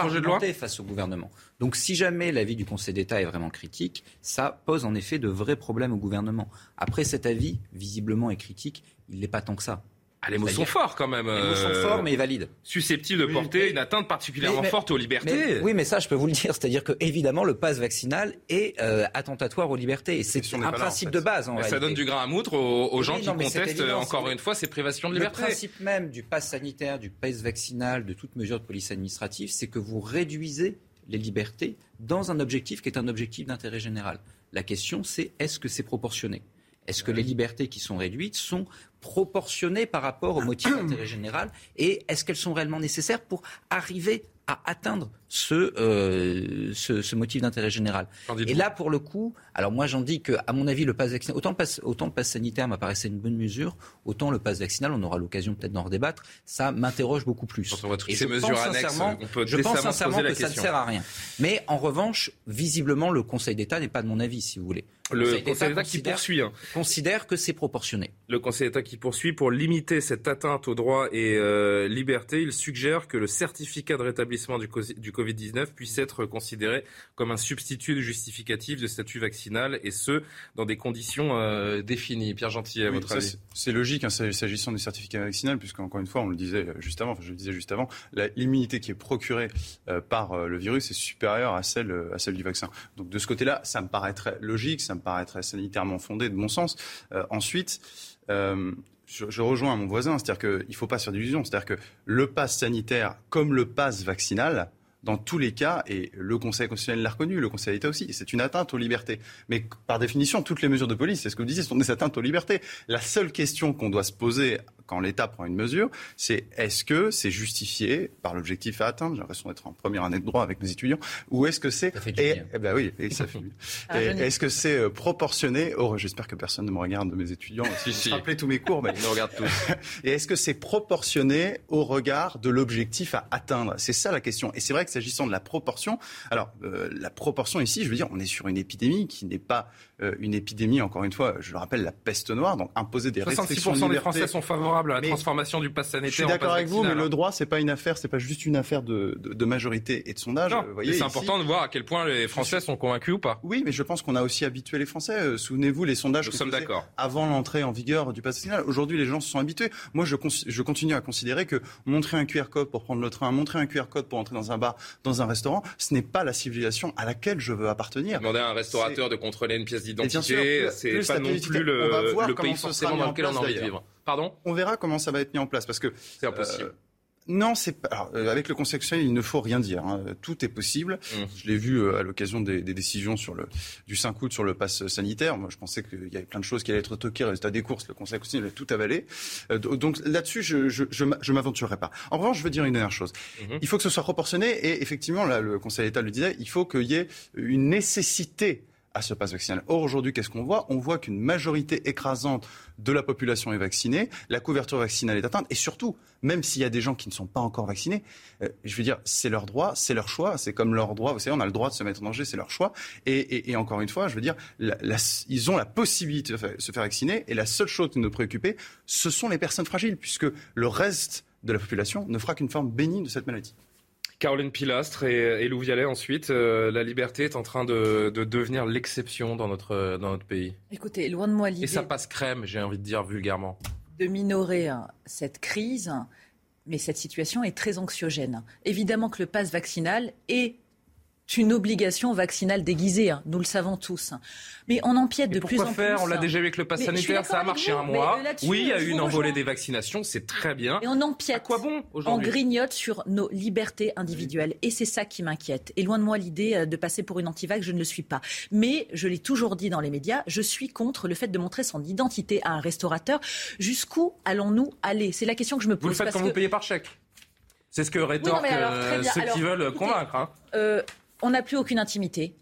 Speaker 5: face au gouvernement. Donc si jamais l'avis du Conseil d'État est vraiment critique, ça pose en effet de vrais problèmes au gouvernement. Après cet avis, visiblement est critique, il n'est pas tant que ça.
Speaker 2: Ah, les mots sont forts quand même.
Speaker 5: Les mots sont forts, mais valides.
Speaker 2: Susceptibles de porter une atteinte particulièrement forte aux libertés.
Speaker 5: oui, mais ça, je peux vous le dire. C'est-à-dire que, évidemment, le pass vaccinal est euh, attentatoire aux libertés. Et c'est un principe de base, en
Speaker 2: Ça donne du grain à moutre aux, gens qui contestent, encore une fois, ces privations de liberté.
Speaker 5: Le principe même du pass sanitaire, du pass vaccinal, de toute mesure de police administrative, c'est que vous réduisez les libertés dans un objectif qui est un objectif d'intérêt général. La question, c'est est-ce que c'est proportionné? Est-ce que les libertés qui sont réduites sont proportionnées par rapport au motif *coughs* d'intérêt général et est-ce qu'elles sont réellement nécessaires pour arriver à atteindre ce, euh, ce, motif d'intérêt général? Et là, pour le coup, alors moi j'en dis que, à mon avis, le pass vaccinal, autant, autant le pass sanitaire m'apparaissait une bonne mesure, autant le pass vaccinal, on aura l'occasion peut-être d'en redébattre, ça m'interroge beaucoup plus.
Speaker 2: Quand on voit toutes ces mesures annexes, on peut
Speaker 5: je pense sincèrement
Speaker 2: que
Speaker 5: ça ne sert à rien. Mais en revanche, visiblement, le Conseil d'État n'est pas de mon avis, si vous voulez.
Speaker 2: Le Conseil d'État qui poursuit. Hein.
Speaker 5: Considère que c'est proportionné.
Speaker 2: Le Conseil d'État qui poursuit pour limiter cette atteinte aux droits et euh, libertés. Il suggère que le certificat de rétablissement du, du Covid-19 puisse être considéré comme un substitut justificatif de statut vaccinal et ce, dans des conditions euh, définies. Pierre Gentil, à votre avis
Speaker 4: C'est logique hein, s'agissant du certificat vaccinal, puisqu'encore une fois, on le disait juste avant, enfin, je le disais juste avant, l'immunité qui est procurée euh, par le virus est supérieure à celle, à celle du vaccin. Donc de ce côté-là, ça me paraîtrait logique, ça me paraîtrait sanitairement fondé, de bon sens. Euh, ensuite, euh, je, rejoins mon voisin, c'est-à-dire qu'il ne faut pas se faire d'illusions. C'est-à-dire que le pass sanitaire, comme le pass vaccinal, dans tous les cas, et le Conseil constitutionnel l'a reconnu, le Conseil d'État aussi, c'est une atteinte aux libertés. Mais par définition, toutes les mesures de police, c'est ce que vous disiez, sont des atteintes aux libertés. La seule question qu'on doit se poser quand l'État prend une mesure, c'est est-ce que c'est justifié par l'objectif à atteindre? J'ai l'impression d'être en première année de droit avec mes étudiants. Ou est-ce que c'est
Speaker 5: et,
Speaker 4: eh ben oui, et ça fait *laughs* ah, Est-ce que c'est euh, proportionné Oh, j'espère que personne ne me regarde de mes étudiants. *laughs* Si, si. Rappelez tous mes cours, mais
Speaker 2: ils me regardent tous. *laughs*
Speaker 4: et est-ce que c'est proportionné au regard de l'objectif à atteindre? C'est ça la question. Et c'est vrai que s'agissant de la proportion, alors euh, la proportion ici, je veux dire, on est sur une épidémie qui n'est pas une épidémie, encore une fois, je le rappelle, la peste noire, donc imposer des restrictions de
Speaker 2: des Français sont favorables à la transformation du pass sanitaire. Je
Speaker 4: suis d'accord avec vous, mais le droit, c'est pas une affaire, c'est pas juste une affaire de, de, majorité et de sondage.
Speaker 2: c'est important de voir à quel point les Français sont convaincus ou pas.
Speaker 4: Oui, mais je pense qu'on a aussi habitué les Français. Euh, souvenez-vous les sondages.
Speaker 2: Nous sommes d'accord.
Speaker 4: Avant l'entrée en vigueur du pass sanitaire. Aujourd'hui, les gens se sont habitués. Moi, je, je continue à considérer que montrer un QR code pour prendre le train, montrer un QR code pour entrer dans un bar, dans un restaurant, ce n'est pas la civilisation à laquelle je veux appartenir.
Speaker 2: Demander à un restaurateur de contrôler une pièce d'identité c'est pas non plus le, pays forcément dans lequel on a envie de vivre. Pardon?
Speaker 4: On verra comment ça va être mis en place parce que
Speaker 2: c'est impossible.
Speaker 4: Euh, non, c'est pas. Euh, avec le Conseil constitutionnel, il ne faut rien dire. Hein. Tout est possible. Mmh. Je l'ai vu euh, à l'occasion des, décisions sur le du 5 août sur le pass sanitaire. Moi, je pensais qu'il y avait plein de choses qui allaient être toquées. Résultat des courses, le Conseil constitutionnel a tout avalé. donc là-dessus, je je, je, m'aventurerai pas. En revanche, je veux dire une dernière chose. Mmh. Il faut que ce soit proportionné. Et effectivement, là, le Conseil d'État le disait, il faut qu'il y ait une nécessité à ce passe vaccinal. Or, aujourd'hui, qu'est-ce qu'on voit? On voit qu'une majorité écrasante de la population est vaccinée, la couverture vaccinale est atteinte, et surtout, même s'il y a des gens qui ne sont pas encore vaccinés, euh, je veux dire, c'est leur droit, c'est leur choix, c'est comme leur droit, vous savez, on a le droit de se mettre en danger, c'est leur choix, et, encore une fois, je veux dire, ils ont la possibilité de se faire vacciner, et la seule chose qui nous préoccuper, ce sont les personnes fragiles, puisque le reste de la population ne fera qu'une forme bénigne de cette maladie.
Speaker 2: Caroline Pilastre et, Lou Vialet ensuite. Euh, la liberté est en train de, devenir l'exception dans notre, dans notre pays.
Speaker 1: Écoutez, loin de moi l'idée.
Speaker 2: Et ça passe crème, j'ai envie de dire vulgairement.
Speaker 1: De minorer hein, cette crise, mais cette situation est très anxiogène. Évidemment que le pass vaccinal est une obligation vaccinale déguisée, hein, nous le savons tous. Mais on empiète de plus en
Speaker 2: faire?
Speaker 1: On
Speaker 2: l'a déjà vu avec le pass sanitaire, ça a marché un mois. Oui, il y a eu une envolée des vaccinations, c'est très bien.
Speaker 1: Et on empiète. quoi bon On grignote sur nos libertés individuelles. Et c'est ça qui m'inquiète. Et loin de moi l'idée euh, de passer pour une antivax, je ne le suis pas. Mais je l'ai toujours dit dans les médias, je suis contre le fait de montrer son identité à un restaurateur. Jusqu'où allons-nous aller? C'est la question que je me pose.
Speaker 2: Vous le faites quand vous payez par chèque? C'est ce que rétorquent euh, ceux qui veulent convaincre. Hein.
Speaker 1: Euh, on n'a plus aucune intimité.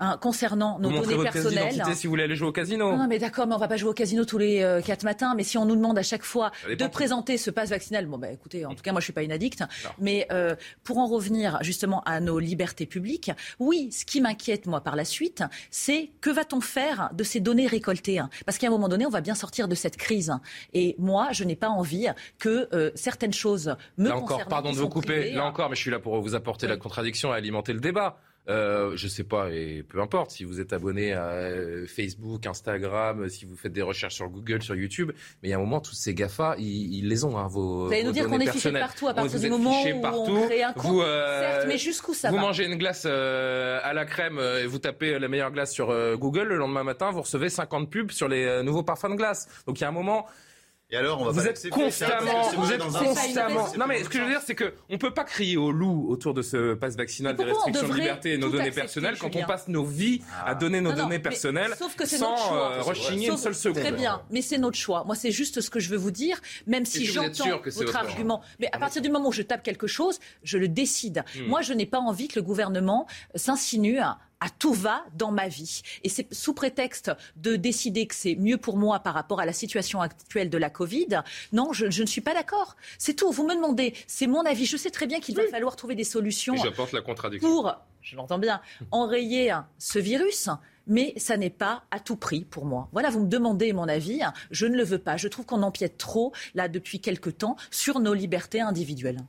Speaker 1: Hein, concernant nos données personnelles.
Speaker 2: si vous voulez aller jouer au casino.
Speaker 1: Non, mais d'accord, mais on va pas jouer au casino tous les euh, quatre matins. Mais si on nous demande à chaque fois de présenter ce passe vaccinal, bon bah écoutez, en tout cas moi je suis pas une addict. Mais euh, pour en revenir justement à nos libertés publiques, oui, ce qui m'inquiète moi par la suite, c'est que va-t-on faire de ces données récoltées hein? Parce qu'à un moment donné, on va bien sortir de cette crise. Et moi, je n'ai pas envie que euh, certaines choses me
Speaker 2: là encore, pardon de vous couper. Là encore, mais je suis là pour vous apporter la contradiction et alimenter le débat. Euh, je sais pas, et peu importe, si vous êtes abonné à euh, Facebook, Instagram, si vous faites des recherches sur Google, sur YouTube, mais il y a un moment, tous ces GAFA, ils, les ont, hein, vos
Speaker 1: Vous allez nous dire qu'on est fiché partout à partir du moment où on crée un compte, vous, euh, certes, mais jusqu'où ça
Speaker 2: Vous mangez une glace euh, à la crème et vous tapez la meilleure glace sur Google, le lendemain matin, vous recevez 50 pubs sur les nouveaux parfums de glace. Donc il y a un moment...
Speaker 4: Et alors, on va
Speaker 2: vous êtes constamment, vous êtes constamment. Non, mais ce que je veux dire, c'est que on peut pas crier au loup autour de ce passe vaccinal des restrictions de liberté et nos données personnelles quand on passe nos vies à donner nos données personnelles sans euh, rechigner une seule seconde.
Speaker 1: Très bien, mais c'est notre choix. Moi, c'est juste ce que je veux vous dire, même si j'entends votre argument. Mais à partir du moment où je tape quelque chose, je le décide. Hmm. Moi, je n'ai pas envie que le gouvernement s'insinue à tout va dans ma vie. Et c'est sous prétexte de décider que c'est mieux pour moi par rapport à la situation actuelle de la Covid. Non, je, ne suis pas d'accord. C'est tout. Vous me demandez, c'est mon avis. Je sais très bien qu'il va falloir trouver des solutions.
Speaker 2: J'apporte la contradiction.
Speaker 1: Pour, je l'entends bien, enrayer ce virus mais ça n'est pas à tout prix pour moi. Voilà, vous me demandez mon avis, je ne le veux pas. Je trouve qu'on empiète trop, là, depuis quelque temps, sur nos libertés individuelles.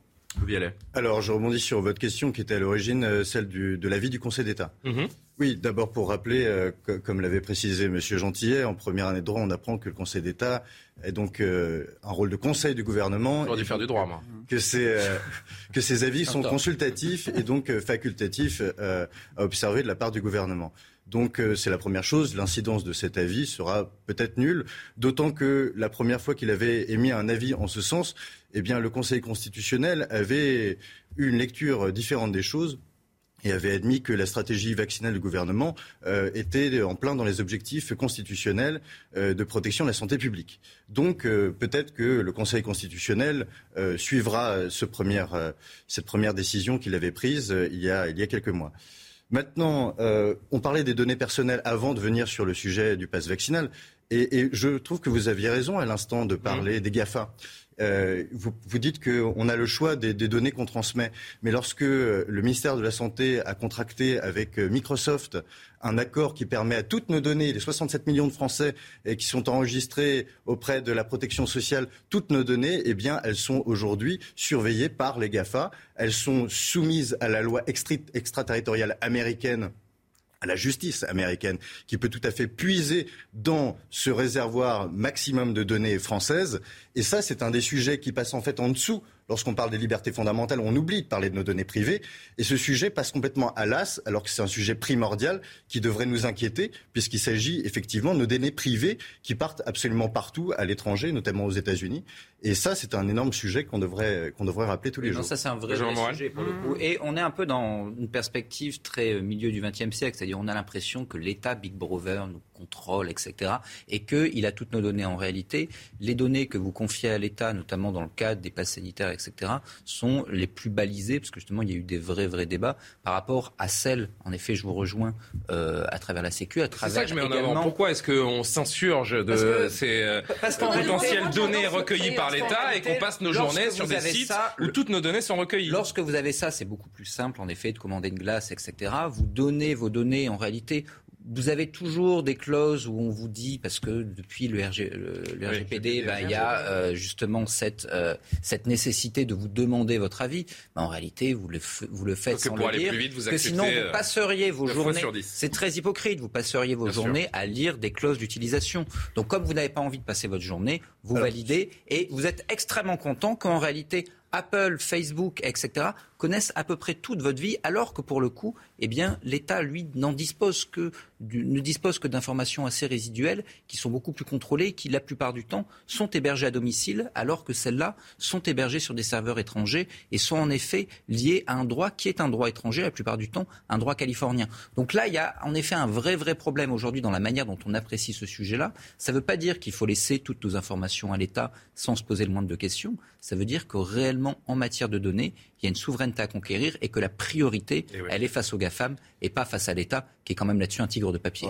Speaker 3: Alors, je rebondis sur votre question qui était à l'origine euh, celle de l'avis du Conseil d'État. Mhm. Oui, d'abord pour rappeler, euh, comme l'avait précisé M. Gentillet, en première année de droit, on apprend que le Conseil d'État est donc euh, un rôle de conseil du gouvernement.
Speaker 2: J'aurais dû faire du droit, moi.
Speaker 3: Que ces *laughs* avis sont consultatifs et donc facultatifs à observer de la part du gouvernement. Donc c'est la première chose. L'incidence de cet avis sera peut-être nulle, d'autant que la première fois qu'il avait émis un avis en ce sens, eh le Conseil constitutionnel avait eu une lecture différente des choses et avait admis que la stratégie vaccinale du gouvernement euh, était en plein dans les objectifs constitutionnels euh, de protection de la santé publique. Donc euh, peut-être que le Conseil constitutionnel suivra ce cette première décision qu'il avait prise il y a quelques mois. Maintenant, on parlait des données personnelles avant de venir sur le sujet du pass vaccinal. Et, et je trouve que vous aviez raison à l'instant de parler mmh. des GAFA. Euh, vous, vous, dites qu'on a le choix des, données qu'on transmet, mais lorsque euh, le ministère de la Santé a contracté avec euh, Microsoft un accord qui permet à toutes nos données, les 67 millions de Français qui sont enregistrés auprès de la protection sociale, toutes nos données, eh bien, elles sont aujourd'hui surveillées par les GAFA. Elles sont soumises à la loi extraterritoriale américaine à la justice américaine, qui peut tout à fait puiser dans ce réservoir maximum de données françaises. Et ça, c'est un des sujets qui passe en fait en dessous lorsqu'on parle des libertés fondamentales, on oublie de parler de nos données privées. Et ce sujet passe complètement à l'as, alors que c'est un sujet primordial qui devrait nous inquiéter, puisqu'il s'agit effectivement de nos données privées qui partent absolument partout à l'étranger, notamment aux États-Unis. Et ça, c'est un énorme sujet qu'on devrait, qu'on devrait rappeler tous les jours.
Speaker 5: Ça, c'est un vrai, sujet pour le coup. Et on est un peu dans une perspective très euh, milieu du XXe siècle, c'est-à-dire on a l'impression que l'État Big Brother nous contrôle, etc. Et qu'il a toutes nos données en réalité. Les données que vous confiez à l'État, notamment dans le cadre des passes sanitaires, etc., sont les plus balisées, parce que justement, il y a eu des vrais, vrais débats par rapport à celles, en effet, je vous rejoins, euh, à travers la Sécu, à travers.
Speaker 2: C'est ça que je mets en avant. Pourquoi est-ce qu'on s'insurge de ces euh, potentielles données recueillies par l'État et qu'on passe nos journées sur des sites où toutes nos données sont recueillies
Speaker 5: Lorsque vous avez ça, c'est beaucoup plus simple, en effet, de commander une glace, etc. Vous donnez vos données, en réalité, vous avez toujours des clauses où on vous dit, parce que depuis le, RGPD, ben, il y a euh, justement cette, euh, cette nécessité de vous demander votre avis. Mais en réalité, vous le, vous le faites sans le dire.
Speaker 2: Vite, vous
Speaker 5: que sinon, vous
Speaker 2: euh,
Speaker 5: passeriez vos journées. C'est très hypocrite. Vous passeriez vos journées à lire des clauses d'utilisation. Donc, comme vous n'avez pas envie de passer votre journée, vous validez et vous êtes extrêmement content qu'en réalité, Apple, Facebook, etc., connaissent à peu près toute votre vie, alors que pour le coup, eh bien, l'État, lui, n'en dispose que, ne dispose que d'informations assez résiduelles, qui sont beaucoup plus contrôlées, qui, la plupart du temps, sont hébergées à domicile, alors que celles-là sont hébergées sur des serveurs étrangers et sont en effet liées à un droit qui est un droit étranger, la plupart du temps, un droit californien. Donc là, il y a en effet un vrai, vrai problème aujourd'hui dans la manière dont on apprécie ce sujet-là. Ça ne veut pas dire qu'il faut laisser toutes nos informations à l'État sans se poser le moindre de questions. Ça veut dire que réellement, en matière de données, il y a une souveraineté à conquérir et que la priorité, eh elle est face aux GAFAM et pas face à l'État, qui est quand même là-dessus un tigre de papier.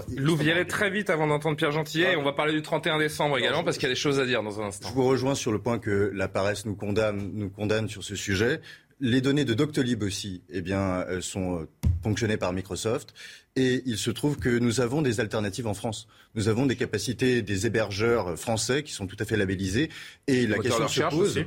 Speaker 2: allez très vite avant d'entendre Pierre Gentillet. on va parler du 31 décembre également, parce qu'il y a des choses à dire dans un instant.
Speaker 3: Je vous rejoins sur le point que la paresse nous condamne, nous condamne sur ce sujet. Les données de Doctolib aussi, eh bien, sont ponctionnées par Microsoft. Et il se trouve que nous avons des alternatives en France. Nous avons des capacités des hébergeurs français qui sont tout à fait labellisés. Et la question se pose.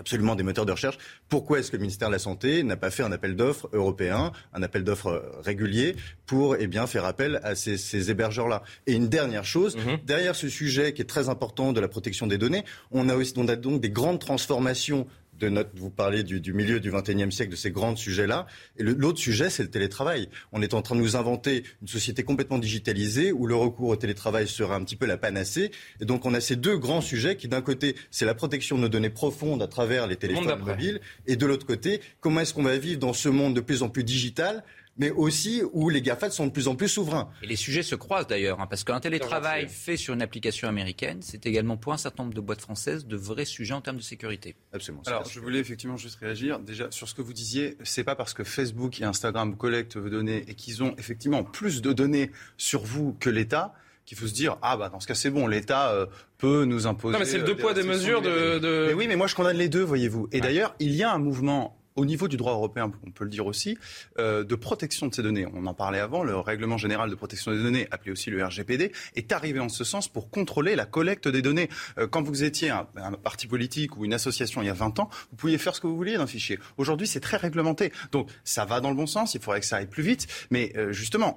Speaker 3: Absolument, des moteurs de recherche. Pourquoi est-ce que le ministère de la Santé n'a pas fait un appel d'offres européen, un appel d'offres régulier pour eh bien, faire appel à ces, ces hébergeurs-là? Et une dernière chose, mhm. derrière ce sujet qui est très important de la protection des données, on a, aussi, on a donc des grandes transformations de notre, vous parlez du, du milieu du XXIe siècle, de ces grands sujets-là. Et l'autre sujet, c'est le télétravail. On est en train de nous inventer une société complètement digitalisée où le recours au télétravail sera un petit peu la panacée. Et donc, on a ces deux grands sujets qui, d'un côté, c'est la protection de nos données profondes à travers les téléphones mobiles. Et de l'autre côté, comment est-ce qu'on va vivre dans ce monde de plus en plus digital mais aussi où les GAFA sont de plus en plus souverains.
Speaker 5: Et les sujets se croisent d'ailleurs, hein, parce qu'un télétravail fait sur une application américaine, c'est également pour un certain nombre de boîtes françaises de vrais sujets en termes de sécurité.
Speaker 4: Absolument. Alors, je voulais effectivement juste réagir. Déjà, sur ce que vous disiez, c'est pas parce que Facebook et Instagram collectent vos données et qu'ils ont effectivement plus de données sur vous que l'État qu'il faut se dire ah bah dans ce cas c'est bon l'État euh, peut nous imposer.
Speaker 2: Non mais c'est le deux poids deux mesures de, de...
Speaker 4: Mais oui mais moi je condamne les deux voyez-vous. Et d'ailleurs il y a un mouvement au niveau du droit européen, on peut le dire aussi, euh, de protection de ces données. On en parlait avant, le règlement général de protection des données, appelé aussi le RGPD, est arrivé en ce sens pour contrôler la collecte des données. Euh, quand vous étiez un, parti politique ou une association il y a 20 ans, vous pouviez faire ce que vous vouliez d'un fichier. Aujourd'hui, c'est très réglementé. Donc ça va dans le bon sens, il faudrait que ça aille plus vite, mais euh, justement,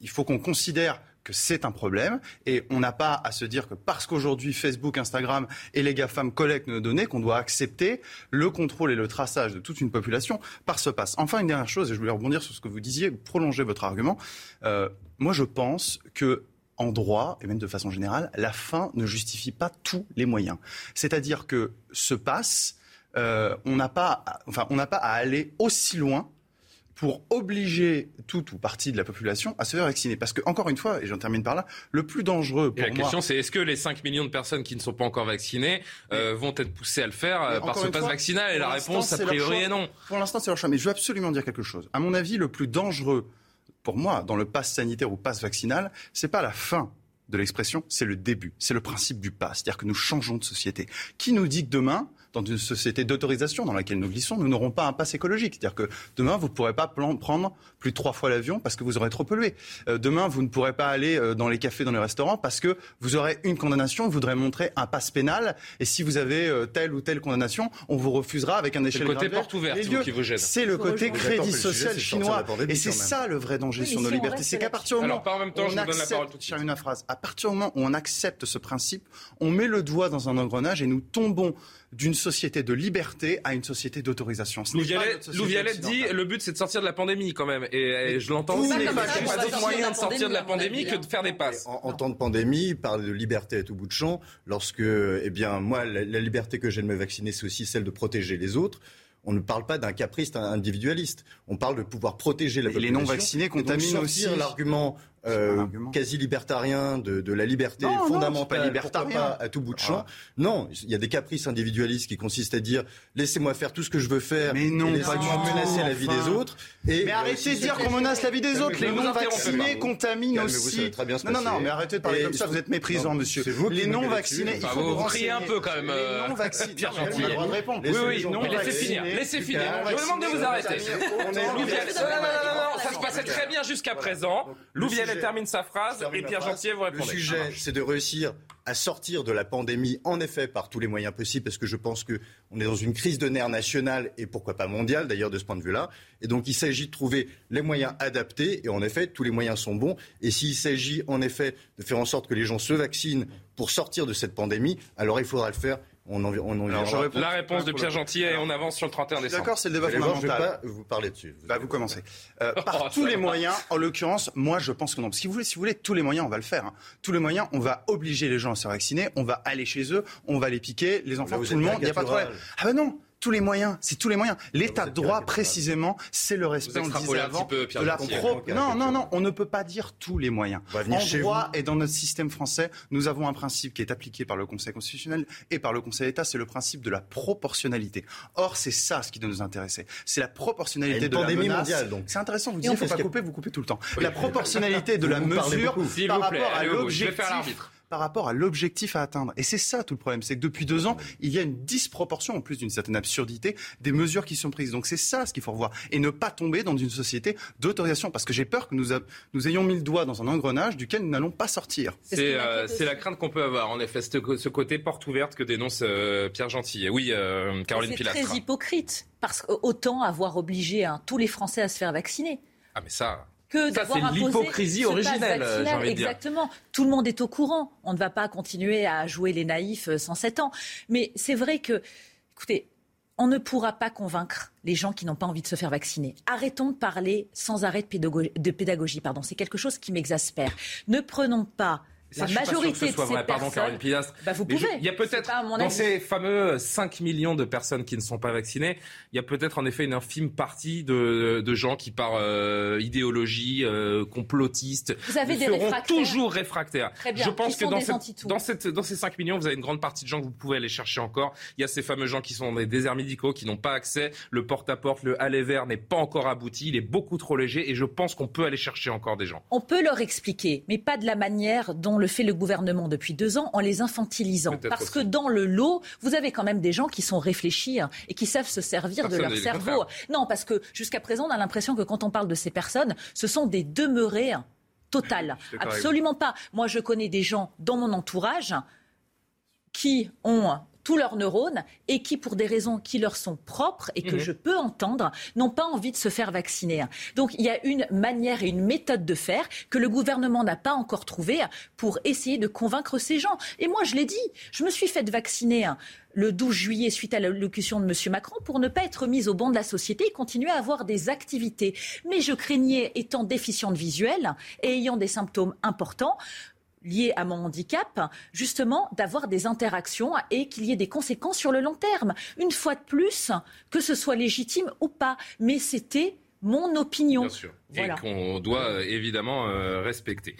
Speaker 4: il faut qu'on considère que c'est un problème et on n'a pas à se dire que parce qu'aujourd'hui Facebook, Instagram et les GAFAM collectent nos données qu'on doit accepter le contrôle et le traçage de toute une population par ce passe. Enfin, une dernière chose, et je voulais rebondir sur ce que vous disiez, prolonger votre argument. Euh, moi, je pense que en droit, et même de façon générale, la fin ne justifie pas tous les moyens. C'est-à-dire que ce passe, euh, on n'a pas, enfin, on n'a pas à aller aussi loin pour obliger toute ou partie de la population à se faire vacciner. Parce que, encore une fois, et j'en termine par là, le plus dangereux pour
Speaker 2: et la question, c'est est-ce que les 5 millions de personnes qui ne sont pas encore vaccinées euh, vont être poussées à le faire euh, par ce passe vaccinal? Et la réponse, a priori, est non.
Speaker 4: Pour l'instant, c'est leur choix. Mais je veux absolument dire quelque chose. À mon avis, le plus dangereux pour moi dans le pass sanitaire ou pass vaccinal, c'est pas la fin de l'expression, c'est le début, c'est le principe du pas, c'est-à-dire que nous changeons de société. Qui nous dit que demain, dans une société d'autorisation dans laquelle nous glissons, nous n'aurons pas un pass écologique. C'est-à-dire que demain, vous ne pourrez pas prendre plus de trois fois l'avion parce que vous aurez trop pollué. Euh, demain, vous ne pourrez pas aller euh, dans les cafés, dans les restaurants parce que vous aurez une condamnation, vous voudrez montrer un pass pénal. Et si vous avez euh, telle ou telle condamnation, on vous refusera avec un échelle
Speaker 2: C'est le côté porte ouverte qui vous gêne.
Speaker 4: C'est le côté crédit social chinois. Et c'est ça le vrai danger sur nos libertés. C'est qu'à partir du moment
Speaker 2: Alors, pas en même temps, je vous donne la parole tout de
Speaker 4: suite. Une phrase. À partir du moment où on accepte ce principe, on met le doigt dans un engrenage et nous tombons d'une société de liberté à une société d'autorisation.
Speaker 2: Lou Vialet dit le but c'est de sortir de la pandémie quand même. Et, je l'entends aussi. Il n'y a pas d'autre moyen de sortir de la pandémie que de faire des passes.
Speaker 3: En, temps de pandémie, parler de liberté à tout bout de champ, lorsque, eh bien, moi, la, la liberté que j'ai de me vacciner, c'est aussi celle de protéger les autres on ne parle pas d'un caprice individualiste. On parle de pouvoir protéger la population.
Speaker 4: Et les non vaccinés contaminent aussi.
Speaker 3: l'argument euh, quasi libertarien de, de la liberté fondamentale,
Speaker 4: non, pas,
Speaker 3: pas à tout bout de champ. Non, il y a des caprices individualistes qui consistent à dire laissez-moi faire tout ce que je veux faire,
Speaker 4: mais non,
Speaker 3: laissez-moi menacer la vie des autres.
Speaker 4: Et mais arrêtez de dire qu'on menace la vie des autres. Les non vaccinés contaminent aussi. non, non, non, mais arrêtez de parler comme ça. Vous êtes méprisant, monsieur. Les non vaccinés, il
Speaker 2: faut vous crier un peu quand même. Les non vaccinés, Pierre Gentil. Oui, oui, laissez finir, laissez finir. Je vous demande de vous arrêter. Ça se passait très bien jusqu'à présent. Louviel termine sa phrase et Pierre Gentil, vous répondez.
Speaker 3: Le sujet, c'est de réussir à sortir de la pandémie, en effet, par tous les moyens possibles, parce que je pense qu'on est dans une crise de nerfs nationale et pourquoi pas mondiale, d'ailleurs, de ce point de vue-là. Et donc, il s'agit de trouver les moyens adaptés, et en effet, tous les moyens sont bons. Et s'il s'agit, en effet, de faire en sorte que les gens se vaccinent pour sortir de cette pandémie, alors il faudra le faire on en, on
Speaker 2: la réponse de Pierre Gentil et on avance sur le 31 décembre.
Speaker 4: D'accord, c'est le débat fondamental.
Speaker 3: Je vais pas vous parler dessus.
Speaker 4: Bah, vous commencez. Euh, *laughs* par tous les moyens, en l'occurrence, moi je pense que non. Si vous voulez, si vous voulez, tous les moyens, on va le faire. Hein. Tous les moyens, on va obliger les gens à se vacciner, on va aller chez eux, on va les piquer, les enfants, tout le monde, il n'y a pas de problème. Ah ben non, tous les moyens, c'est tous les moyens. L'état de droit, précisément, c'est le respect, on disait avant, peu, de la pro... Non, non, non, on ne peut pas dire tous les moyens. En droit et dans notre système français, nous avons un principe qui est appliqué par le Conseil constitutionnel et par le Conseil d'État, c'est le principe de la proportionnalité. Or, c'est ça ce qui doit nous intéresser. C'est la proportionnalité de la menace. mondiale, donc. C'est intéressant, vous dites, il ne faut pas couper, vous coupez tout le temps. La proportionnalité de la mesure par rapport à l'objectif par rapport à l'objectif à atteindre. Et c'est ça tout le problème, c'est que depuis deux ans, il y a une disproportion, en plus d'une certaine absurdité, des mesures qui sont prises. Donc c'est ça ce qu'il faut revoir. Et ne pas tomber dans une société d'autorisation. Parce que j'ai peur que nous, nous, ayons mis le doigt dans un engrenage duquel nous n'allons pas sortir.
Speaker 2: C'est euh, la crainte qu'on peut avoir, en effet, ce, côté porte ouverte que dénonce euh, Pierre Gentil. Oui, euh, Caroline Pilastre.
Speaker 1: C'est très hypocrite, parce qu'autant avoir obligé hein, tous les Français à se faire vacciner.
Speaker 2: Ah mais ça
Speaker 1: que d'avoir
Speaker 2: imposé l'hypocrisie originelle,
Speaker 1: Exactement. Tout le monde est au courant. On ne va pas continuer à jouer les naïfs euh, sans 7 ans. Mais c'est vrai que, écoutez, on ne pourra pas convaincre les gens qui n'ont pas envie de se faire vacciner. Arrêtons de parler sans arrêt de pédagogie. De pédagogie pardon. C'est quelque chose qui m'exaspère. Ne prenons pas la majorité de ces
Speaker 2: Pardon, Caroline Pilastre.
Speaker 1: Bah, vous pouvez.
Speaker 2: Il y a peut-être, dans ces fameux 5 millions de personnes qui ne sont pas vaccinées, il y a peut-être en effet une infime partie de, de gens qui, par euh, idéologie euh, complotiste,
Speaker 1: vous avez des
Speaker 2: seront toujours réfractaires.
Speaker 1: Très bien.
Speaker 2: Je pense que dans, cette, dans, cette, dans, ces 5 millions, vous avez une grande partie de gens que vous pouvez aller chercher encore. Il y a ces fameux gens qui sont dans des déserts médicaux, qui n'ont pas accès. Le porte-à-porte, le aller vert n'est pas encore abouti. Il est beaucoup trop léger et je pense qu'on peut aller chercher encore des gens.
Speaker 1: On peut leur expliquer, mais pas de la manière dont le fait le gouvernement depuis deux ans en les infantilisant. Parce que dans le lot, vous avez quand même des gens qui sont réfléchis hein, et qui savent se servir de leur cerveau. Non, parce que jusqu'à présent, on a l'impression que quand on parle de ces personnes, ce sont des demeurés totales. Absolument pas. Moi, je connais des gens dans mon entourage qui ont tous leurs neurones et qui, pour des raisons qui leur sont propres et que mhm. je peux entendre, n'ont pas envie de se faire vacciner. Donc il y a une manière et une méthode de faire que le gouvernement n'a pas encore trouvée pour essayer de convaincre ces gens. Et moi, je l'ai dit, je me suis fait vacciner le 12 juillet suite à l'allocution de M. Macron pour ne pas être mise au banc de la société et continuer à avoir des activités. Mais je craignais, étant déficiente visuelle et ayant des symptômes importants, liées à mon handicap, justement d'avoir des interactions et qu'il y ait des conséquences sur le long terme. Une fois de plus, que ce soit légitime ou pas. Mais c'était mon opinion.
Speaker 2: Bien sûr. Et qu'on doit évidemment respecter.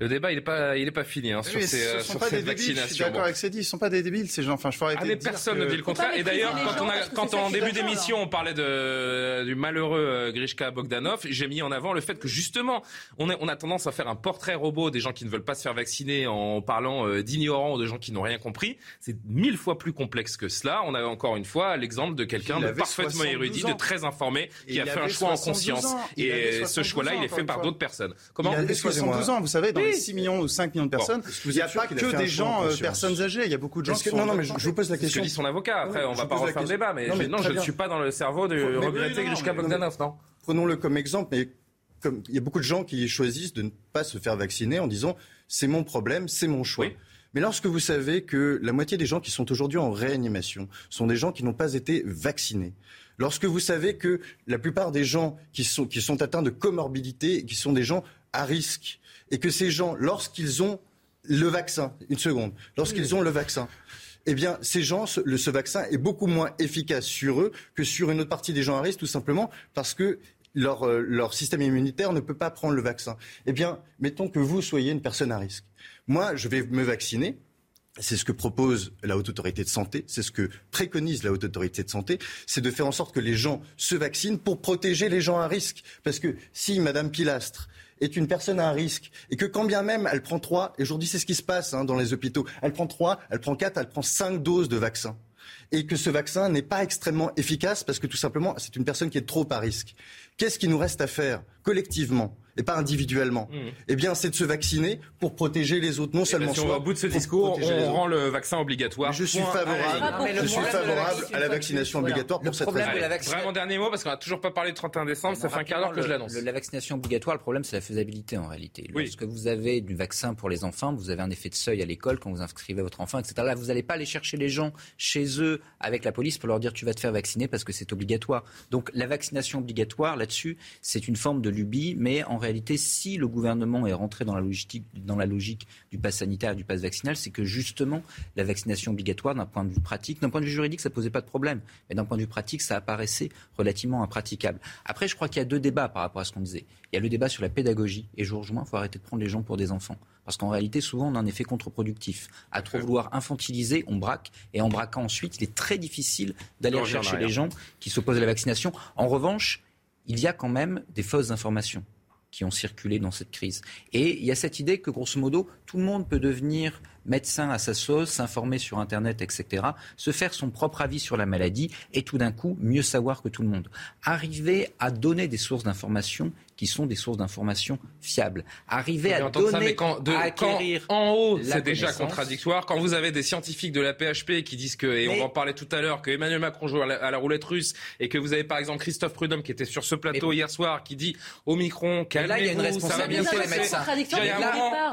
Speaker 2: Le débat, il n'est pas, il est pas fini hein, sur, ces, euh, sur cette vaccination.
Speaker 4: Je suis d'accord avec Cédric, ils ne sont pas des débiles, ces gens. Enfin, je arrêter
Speaker 2: ah, mais personne ne dit le contraire. Et d'ailleurs, quand, on a, quand en début d'émission, on parlait de, du malheureux euh, Grishka Bogdanov, j'ai mis en avant le fait que justement, on a, on a tendance à faire un portrait robot des gens qui ne veulent pas se faire vacciner en parlant euh, d'ignorants ou de gens qui n'ont rien compris. C'est mille fois plus complexe que cela. On a encore une fois l'exemple de quelqu'un de parfaitement érudit, de très informé, qui a fait un choix en conscience. Et ce choix-là, il est fait par d'autres personnes.
Speaker 4: Comment Il avait 72 ans, vous savez, dans les 6 millions ou 5 millions de personnes, il n'y a pas que des gens, euh, personnes âgées. Il y a beaucoup de gens qui
Speaker 3: Non, non, mais je vous pose la question.
Speaker 2: Ce que dit son avocat. Après, on va pas refaire le débat. Mais non, je ne suis pas dans le cerveau de regretter Grishka Bogdanov, non
Speaker 3: Prenons-le comme exemple, mais comme il y a beaucoup de gens qui choisissent de ne pas se faire vacciner en disant c'est mon problème, c'est mon choix. Mais lorsque vous savez que la moitié des gens qui sont aujourd'hui en réanimation sont des gens qui n'ont pas été vaccinés, lorsque vous savez que la plupart des gens qui sont, qui sont atteints de comorbidité, qui sont des gens à risque, et que ces gens, lorsqu'ils ont le vaccin, une seconde, lorsqu'ils ont le vaccin, eh bien, ces gens, ce, ce, vaccin est beaucoup moins efficace sur eux que sur une autre partie des gens à risque, tout simplement parce que leur, euh, leur système immunitaire ne peut pas prendre le vaccin. Eh bien, mettons que vous soyez une personne à risque. Moi, je vais me vacciner. C'est ce que propose la Haute Autorité de Santé, c'est ce que préconise la Haute Autorité de Santé, c'est de faire en sorte que les gens se vaccinent pour protéger les gens à risque. Parce que si Madame Pilastre est une personne à risque. Et que quand bien même elle prend trois, et aujourd'hui c'est ce qui se passe hein, dans les hôpitaux, elle prend trois, elle prend quatre, elle prend cinq doses de vaccin. Et que ce vaccin n'est pas extrêmement efficace parce que tout simplement c'est une personne qui est trop à risque. Qu'est-ce qu'il nous reste à faire collectivement? Et pas individuellement, mmh. eh bien, c'est de se vacciner pour protéger les autres, non eh ben, seulement
Speaker 2: si au bout de ce discours, on rend le vaccin obligatoire.
Speaker 3: Je suis favorable, je suis favorable à la vaccination obligatoire pour cette raison.
Speaker 2: Vraiment dernier mot, parce qu'on n'a toujours pas parlé de 31 décembre, ça fait un quart d'heure que je l'annonce.
Speaker 5: La vaccination obligatoire, le problème, c'est la faisabilité en réalité. Lorsque vous avez du vaccin pour les enfants, vous avez un effet de seuil à l'école quand vous inscrivez votre enfant, etc. Là, vous n'allez pas aller chercher les gens chez eux avec la police pour leur dire tu vas te faire vacciner parce que c'est obligatoire. Donc la vaccination obligatoire, là-dessus, c'est une forme de lubie, mais en réalité, si le gouvernement est rentré dans la logique, dans la logique du pass sanitaire et du pass vaccinal, c'est que justement la vaccination obligatoire, d'un point de vue pratique, d'un point de vue juridique, ça posait pas de problème, mais d'un point de vue pratique, ça apparaissait relativement impraticable. Après, je crois qu'il y a deux débats par rapport à ce qu'on disait. Il y a le débat sur la pédagogie, et je vous rejoins, il faut arrêter de prendre les gens pour des enfants. Parce qu'en réalité, souvent, on a un effet contre-productif. À trop vouloir infantiliser, on braque, et en braquant ensuite, il est très difficile d'aller chercher les gens qui s'opposent à la vaccination. En revanche, il y a quand même des fausses informations qui ont circulé dans cette crise. Et il y a cette idée que, grosso modo, tout le monde peut devenir médecin à sa sauce, s'informer sur Internet, etc., se faire son propre avis sur la maladie et tout d'un coup mieux savoir que tout le monde. Arriver à donner des sources d'information qui sont des sources d'information fiables. Arriver à donner, ça, mais quand, de, acquérir
Speaker 2: en haut, c'est déjà contradictoire. Quand vous avez des scientifiques de la PHP qui disent que, et on en parlait tout à l'heure, que Emmanuel Macron joue à la, roulette russe, et que vous avez par exemple Christophe Prudhomme qui était sur ce plateau hier soir, qui dit au micron, calmez-vous, là il y a une responsabilité
Speaker 5: des médecins.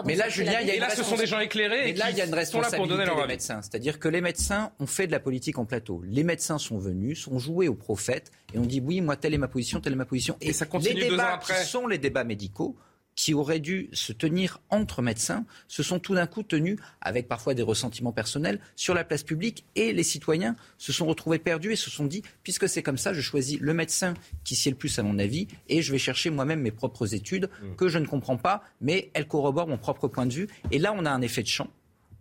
Speaker 5: Mais là, Julien, il y a là,
Speaker 2: ce sont des gens éclairés.
Speaker 5: Et là, il y a une responsabilité des médecins. C'est-à-dire que les médecins ont fait de la politique en plateau. Les médecins sont venus, sont joués aux prophètes, et on dit oui, moi telle est ma position, telle est ma position.
Speaker 2: Et, ça continue les débats
Speaker 5: qui sont les débats médicaux qui auraient dû se tenir entre médecins se sont tout d'un coup tenus, avec parfois des ressentiments personnels, sur la place publique et les citoyens se sont retrouvés perdus et se sont dit, puisque c'est comme ça, je choisis le médecin qui sied le plus à mon avis et je vais chercher moi-même mes propres études mmh. que je ne comprends pas, mais elles corroborent mon propre point de vue. Et là, on a un effet de champ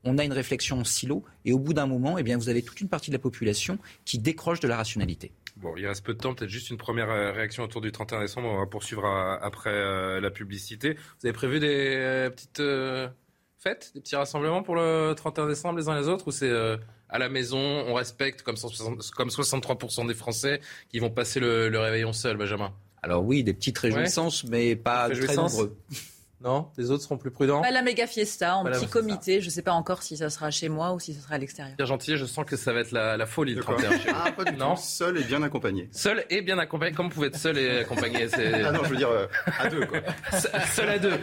Speaker 5: on a une réflexion en silo, et au bout d'un moment, eh bien, vous avez toute une partie de la population qui décroche de la rationalité.
Speaker 2: Bon, il reste peu de temps, peut-être juste une première euh, réaction autour du 31 décembre. On va poursuivre euh, après euh, la publicité. Vous avez prévu des petites fêtes, des petits rassemblements pour le 31 décembre les uns les autres ou c'est à la maison, on respecte comme, 63% des Français qui vont passer le, réveillon seul, Benjamin?
Speaker 5: Alors oui, des petites réjouissances, mais pas très nombreux.
Speaker 2: Non Les autres seront plus prudents
Speaker 1: La méga fiesta en petit comité. Je ne sais pas encore si ça sera chez moi ou si ça sera à l'extérieur.
Speaker 2: Pierre Gentil, je sens que ça va être la, folie le 31 *laughs*
Speaker 4: Ah, pas du non. Seul et bien accompagné.
Speaker 2: Seul et bien accompagné. Comment vous pouvez être seul et accompagné *laughs*
Speaker 4: Ah non, je veux dire euh, à deux, quoi.
Speaker 2: seul à deux.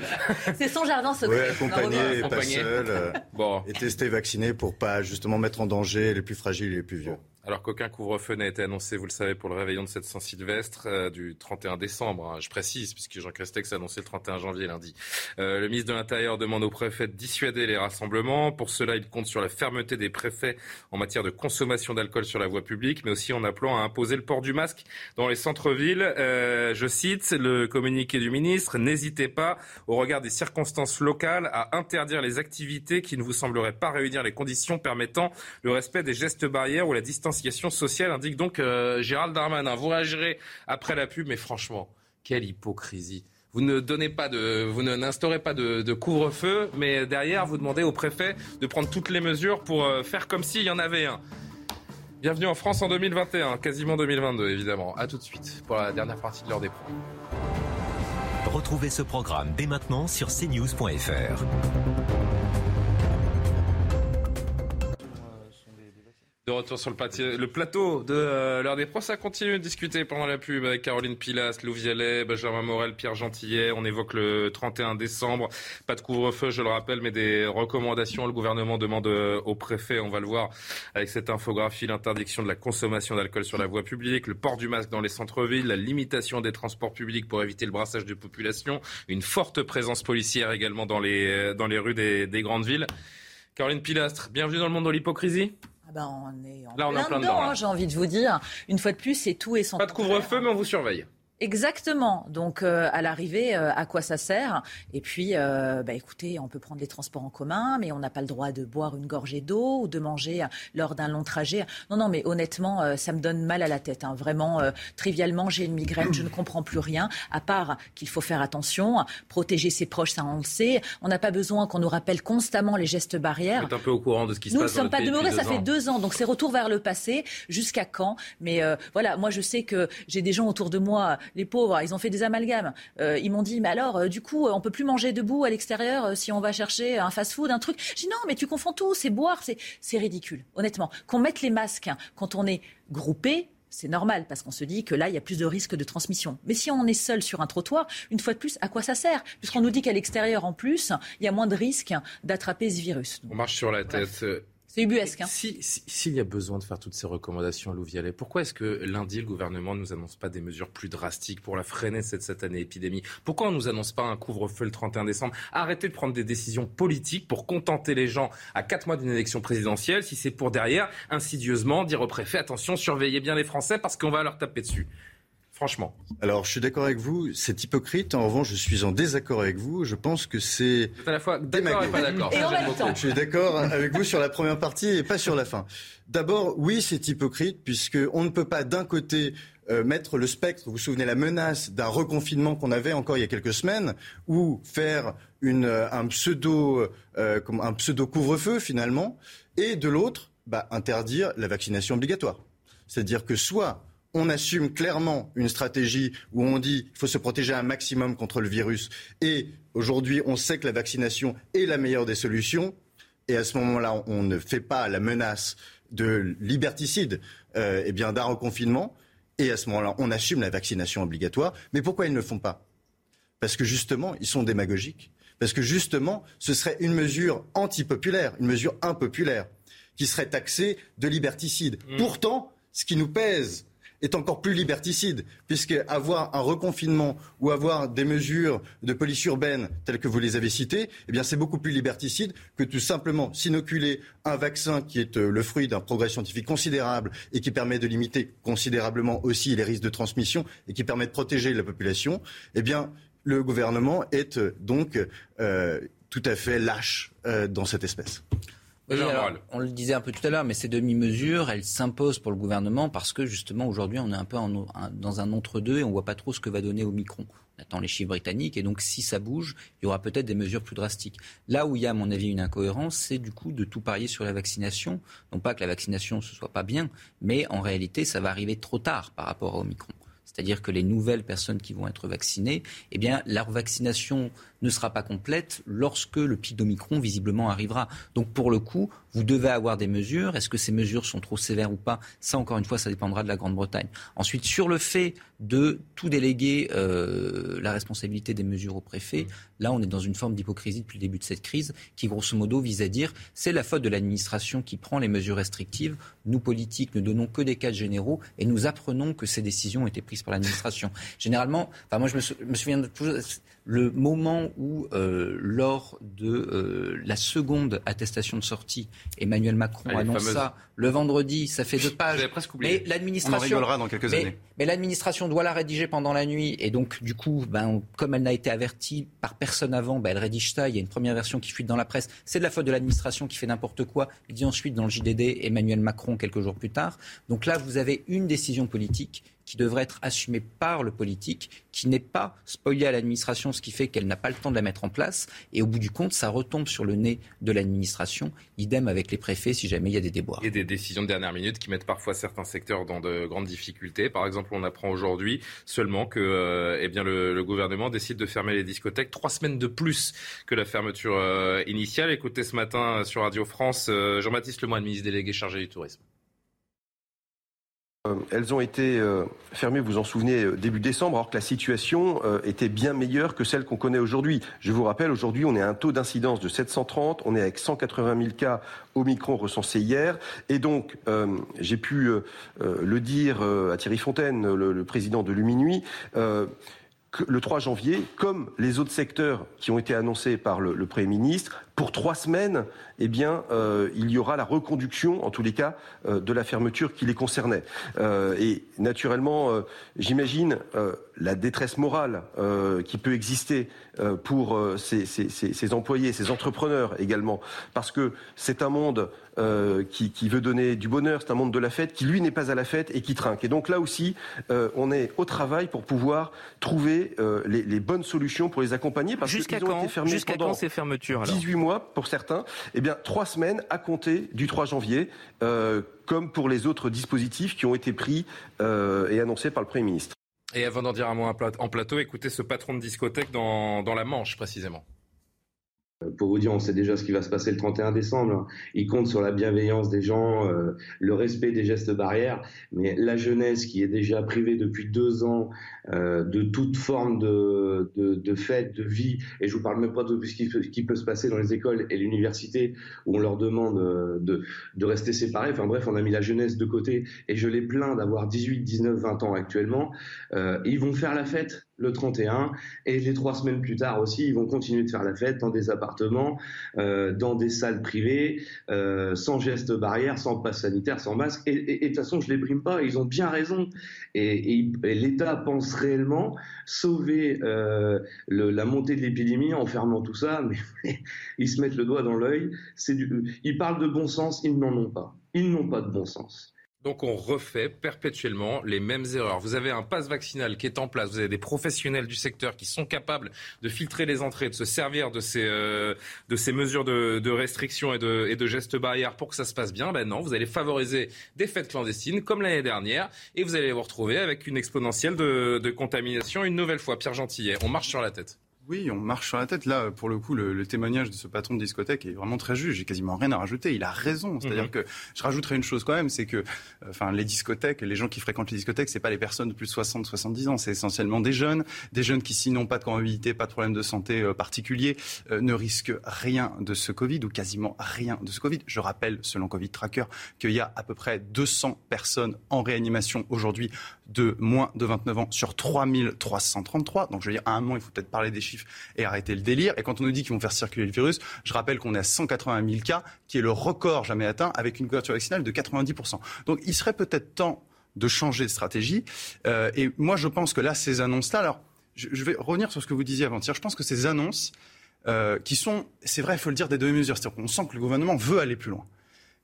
Speaker 1: C'est son jardin secret.
Speaker 3: Oui, accompagné et pas seul. Euh, bon. Et testé, vacciné pour pas justement mettre en danger les plus fragiles et les plus vieux.
Speaker 2: Alors qu'aucun couvre-feu n'a été annoncé, vous le savez, pour le réveillon de cette Saint-Sylvestre euh, du 31 décembre. Hein. je précise, puisque Jean Castex a annoncé le 31 janvier lundi. Euh, le ministre de l'Intérieur demande aux préfets de dissuader les rassemblements. Pour cela, il compte sur la fermeté des préfets en matière de consommation d'alcool sur la voie publique, mais aussi en appelant à imposer le port du masque dans les centres-villes. Euh, je cite le communiqué du ministre, n'hésitez pas, au regard des circonstances locales, à interdire les activités qui ne vous sembleraient pas réunir les conditions permettant le respect des gestes barrières ou la distance sociale, indique donc euh, Gérald Darmanin. Vous réagirez après la pub, mais franchement, quelle hypocrisie. Vous ne donnez pas de, vous n'instaurez pas de, couvre-feu, mais derrière, vous demandez au préfet de prendre toutes les mesures pour euh, faire comme s'il y en avait un. Bienvenue en France en 2021, quasiment 2022 évidemment. A tout de suite pour la dernière partie de l'heure des pros.
Speaker 8: Retrouvez ce programme dès maintenant sur cnews.fr.
Speaker 2: De retour sur le, plateau de euh, l'heure des pros, ça continue de discuter pendant la pub avec Caroline Pilas, Lou Vialet, Benjamin Morel, Pierre Gentillet. On évoque le 31 décembre. Pas de couvre-feu, je le rappelle, mais des recommandations. Le gouvernement demande euh, au préfet, on va le voir avec cette infographie, l'interdiction de la consommation d'alcool sur la voie publique, le port du masque dans les centres-villes, la limitation des transports publics pour éviter le brassage de population, une forte présence policière également dans les, euh, dans les rues des, des grandes villes. Caroline Pilastre, bienvenue dans le monde de l'hypocrisie.
Speaker 1: Ah ben, on est en Là, on plein, plein dedans, hein, j'ai envie de vous dire. Une fois de plus, c'est tout et son
Speaker 2: Pas de couvre-feu, mais on vous surveille.
Speaker 1: Exactement. Donc euh, à l'arrivée, euh, à quoi ça sert? Et puis, euh, bah, écoutez, on peut prendre les transports en commun, mais on n'a pas le droit de boire une gorgée d'eau ou de manger lors d'un long trajet. Non, non, mais honnêtement, ça me donne mal à la tête. Hein. Vraiment, trivialement, j'ai une migraine, je ne comprends plus rien, à part qu'il faut faire attention, protéger ses proches, ça on le sait. On n'a pas besoin qu'on nous rappelle constamment les gestes barrières.
Speaker 2: Vous êtes un peu au courant de ce qui se passe.
Speaker 1: Nous ne sommes pas
Speaker 2: demeurés,
Speaker 1: ça fait deux ans, donc c'est retour vers le passé. Jusqu'à quand? Mais voilà, moi je sais que j'ai des gens autour de moi les pauvres, ils ont fait des amalgames. Euh, ils m'ont dit, mais alors, euh, du coup, on peut plus manger debout à l'extérieur euh, si on va chercher un fast-food, un truc. J'ai dit, non, mais tu confonds tout, c'est boire, c'est ridicule, honnêtement. Qu'on mette les masques quand on est groupé, c'est normal parce qu'on se dit que là, il y a plus de risques de transmission. Mais si on est seul sur un trottoir, une fois de plus, à quoi ça sert? Puisqu'on nous dit qu'à l'extérieur, en plus, il y a moins de risques d'attraper ce virus.
Speaker 2: on marche sur la tête.
Speaker 1: C'est ubuesque. Hein.
Speaker 2: S'il si, y a besoin de faire toutes ces recommandations, Lou Vialet, pourquoi est-ce que lundi, le gouvernement ne nous annonce pas des mesures plus drastiques pour la freiner cette, cette année épidémie? Pourquoi on ne nous annonce pas un couvre-feu le 31 décembre? Arrêtez de prendre des décisions politiques pour contenter les gens à quatre mois d'une élection présidentielle si c'est pour derrière, insidieusement, dire au préfet, attention, surveillez bien les Français parce qu'on va leur taper dessus. Franchement.
Speaker 3: Alors, je suis d'accord avec vous, c'est hypocrite. En revanche, je suis en désaccord avec vous. Je pense que c'est.
Speaker 2: à la fois d'accord et pas d'accord.
Speaker 3: Je suis d'accord avec vous sur la première partie et pas sur la fin. D'abord, oui, c'est hypocrite, puisqu'on ne peut pas d'un côté euh, mettre le spectre, vous vous souvenez la menace d'un reconfinement qu'on avait encore il y a quelques semaines, ou faire une, euh, un pseudo, euh, un pseudo couvre-feu finalement, et de l'autre, bah, interdire la vaccination obligatoire. C'est-à-dire que soit on assume clairement une stratégie où on dit qu'il faut se protéger un maximum contre le virus. Et aujourd'hui, on sait que la vaccination est la meilleure des solutions. Et à ce moment-là, on ne fait pas la menace de liberticide euh, eh bien d'un reconfinement. Et à ce moment-là, on assume la vaccination obligatoire. Mais pourquoi ils ne le font pas? Parce que justement, ils sont démagogiques. Parce que justement, ce serait une mesure antipopulaire, une mesure impopulaire, qui serait taxée de liberticide. Mmh. Pourtant, ce qui nous pèse est encore plus liberticide, puisque avoir un reconfinement ou avoir des mesures de police urbaine telles que vous les avez citées, eh c'est beaucoup plus liberticide que tout simplement s'inoculer un vaccin qui est euh, le fruit d'un progrès scientifique considérable et qui permet de limiter considérablement aussi les risques de transmission et qui permet de protéger la population. Eh le gouvernement est euh, donc euh, tout à fait lâche dans cette espèce
Speaker 5: on le disait un peu tout à l'heure, mais ces demi-mesures, elles s'imposent pour le gouvernement parce que justement aujourd'hui on est un peu dans un entre-deux et on ne voit pas trop ce que va donner au micron. On attend les chiffres britanniques et donc si ça bouge, il y aura peut-être des mesures plus drastiques. Là où il y a à mon avis une incohérence, c'est du coup de tout parier sur la vaccination. Non pas que la vaccination ce soit pas bien, mais en réalité ça va arriver trop tard par rapport au micron. C'est-à-dire que les nouvelles personnes qui vont être vaccinées, eh bien, leur vaccination ne sera pas complète lorsque le pic d'Omicron visiblement arrivera. Donc pour le coup, vous devez avoir des mesures. Est-ce que ces mesures sont trop sévères ou pas? Ça, encore une fois, ça dépendra de la Grande-Bretagne. Ensuite, sur le fait de tout déléguer euh, la responsabilité des mesures au préfet, là, on est dans une forme d'hypocrisie depuis le début de cette crise qui, grosso modo, vise à dire c'est la faute de l'administration qui prend les mesures restrictives. Nous, politiques, ne donnons que des cadres généraux et nous apprenons que ces décisions ont été prises par l'administration. Généralement, enfin, moi, je me, souviens de le moment où, euh, lors de euh, la seconde attestation de sortie, Emmanuel Macron ah, annonce ça le vendredi, ça fait deux pages.
Speaker 2: Presque
Speaker 5: Mais l'administration,
Speaker 4: dans quelques
Speaker 5: mais,
Speaker 4: années.
Speaker 5: Mais l'administration doit la rédiger pendant la nuit, et donc du coup, ben, comme elle n'a été avertie par personne avant, ben, elle rédige ça. Il y a une première version qui fuite dans la presse. C'est de la faute de l'administration qui fait n'importe quoi. Il dit ensuite dans le JDD Emmanuel Macron quelques jours plus tard. Donc là, vous avez une décision politique qui devrait être assumée par le politique, qui n'est pas spoilée à l'administration, ce qui fait qu'elle n'a pas le temps de la mettre en place. Et au bout du compte, ça retombe sur le nez de l'administration. Idem avec les préfets si jamais il y a des déboires.
Speaker 2: Et des décisions de dernière minute qui mettent parfois certains secteurs dans de grandes difficultés. Par exemple, on apprend aujourd'hui seulement que euh, eh bien, le, gouvernement décide de fermer les discothèques trois semaines de plus que la fermeture euh, initiale. Écoutez ce matin sur Radio France euh, Jean-Baptiste Lemoyne, ministre délégué chargé du tourisme.
Speaker 9: Euh, elles ont été euh, fermées, vous en souvenez, euh, début décembre, alors que la situation était bien meilleure que celle qu'on connaît aujourd'hui. Je vous rappelle, aujourd'hui, on est à un taux d'incidence de 730, on est avec 180 000 cas Omicron recensés hier. Et donc, j'ai pu le dire à Thierry Fontaine, le, président de Luminuit, le 3 janvier, comme les autres secteurs qui ont été annoncés par le, le Premier ministre, pour trois semaines, eh bien, euh, il y aura la reconduction, en tous les cas, euh, de la fermeture qui les concernait. Euh, et naturellement, j'imagine la détresse morale qui peut exister pour ces, ces, ces, employés, ces entrepreneurs également, parce que c'est un monde qui, qui, veut donner du bonheur, c'est un monde de la fête qui, lui, n'est pas à la fête et qui trinque. Et donc là aussi, on est au travail pour pouvoir trouver les, les, bonnes solutions pour les accompagner, parce qu'ils ont été fermés pendant
Speaker 10: quand ces fermetures alors?
Speaker 9: 18 mois pour certains, eh bien trois semaines à compter du 3 janvier, euh, comme pour les autres dispositifs qui ont été pris euh, et annoncés par le Premier ministre.
Speaker 2: Et avant d'en dire un mot en plateau, écoutez ce patron de discothèque dans, dans la Manche précisément.
Speaker 11: Pour vous dire, on sait déjà ce qui va se passer le 31 décembre. Il compte sur la bienveillance des gens, euh, le respect des gestes barrières. Mais la jeunesse qui est déjà privée depuis deux ans euh, de toute forme de, de, fête, de vie, et je vous parle même pas de ce qui, peut se passer dans les écoles et l'université où on leur demande euh, de, rester séparés. Enfin bref, on a mis la jeunesse de côté et je les plains d'avoir 18, 19, 20 ans actuellement. Euh, ils vont faire la fête le 31 et les trois semaines plus tard aussi, ils vont continuer de faire la fête dans des appartements, euh, dans des salles privées, euh, sans gestes barrières, sans passe sanitaire, sans masque. Et de toute façon, je les brime pas, ils ont bien raison. Et, l'État pense réellement sauver euh, la montée de l'épidémie en fermant tout ça, mais *laughs* ils se mettent le doigt dans l'œil. Ils parlent de bon sens, ils n'en ont pas. Ils n'ont pas de bon sens.
Speaker 2: Donc on refait perpétuellement les mêmes erreurs. Vous avez un passe vaccinal qui est en place, vous avez des professionnels du secteur qui sont capables de filtrer les entrées, de se servir de ces, euh, de ces mesures de, de restriction et de, et de, gestes barrières pour que ça se passe bien. Ben non, vous allez favoriser des fêtes clandestines comme l'année dernière et vous allez vous retrouver avec une exponentielle de, de contamination une nouvelle fois. Pierre Gentillet, on marche sur la tête.
Speaker 4: Oui, on marche sur la tête. Là, pour le coup, le, témoignage de ce patron de discothèque est vraiment très juste. J'ai quasiment rien à rajouter. Il a raison. C'est-à-dire mhm. que je rajouterai une chose quand même, c'est que, euh, enfin, les discothèques, les gens qui fréquentent les discothèques, c'est pas les personnes de plus de 60, 70 ans. C'est essentiellement des jeunes, des jeunes qui, s'ils n'ont pas de comorbidité, pas de problème de santé euh, particulier, euh, ne risquent rien de ce Covid ou quasiment rien de ce Covid. Je rappelle, selon Covid Tracker, qu'il y a à peu près 200 personnes en réanimation aujourd'hui de moins de 29 ans sur 3333. Donc, je veux dire, à un moment, il faut peut-être parler des chiffres et arrêter le délire. Et quand on nous dit qu'ils vont faire circuler le virus, je rappelle qu'on est à 180 000 cas, qui est le record jamais atteint, avec une couverture vaccinale de 90%. Donc il serait peut-être temps de changer de stratégie. Euh, et moi, je pense que là, ces annonces-là, alors, je, vais revenir sur ce que vous disiez avant-hier. Je pense que ces annonces, euh, qui sont, c'est vrai, il faut le dire, des demi-mesures. C'est-à-dire qu'on sent que le gouvernement veut aller plus loin.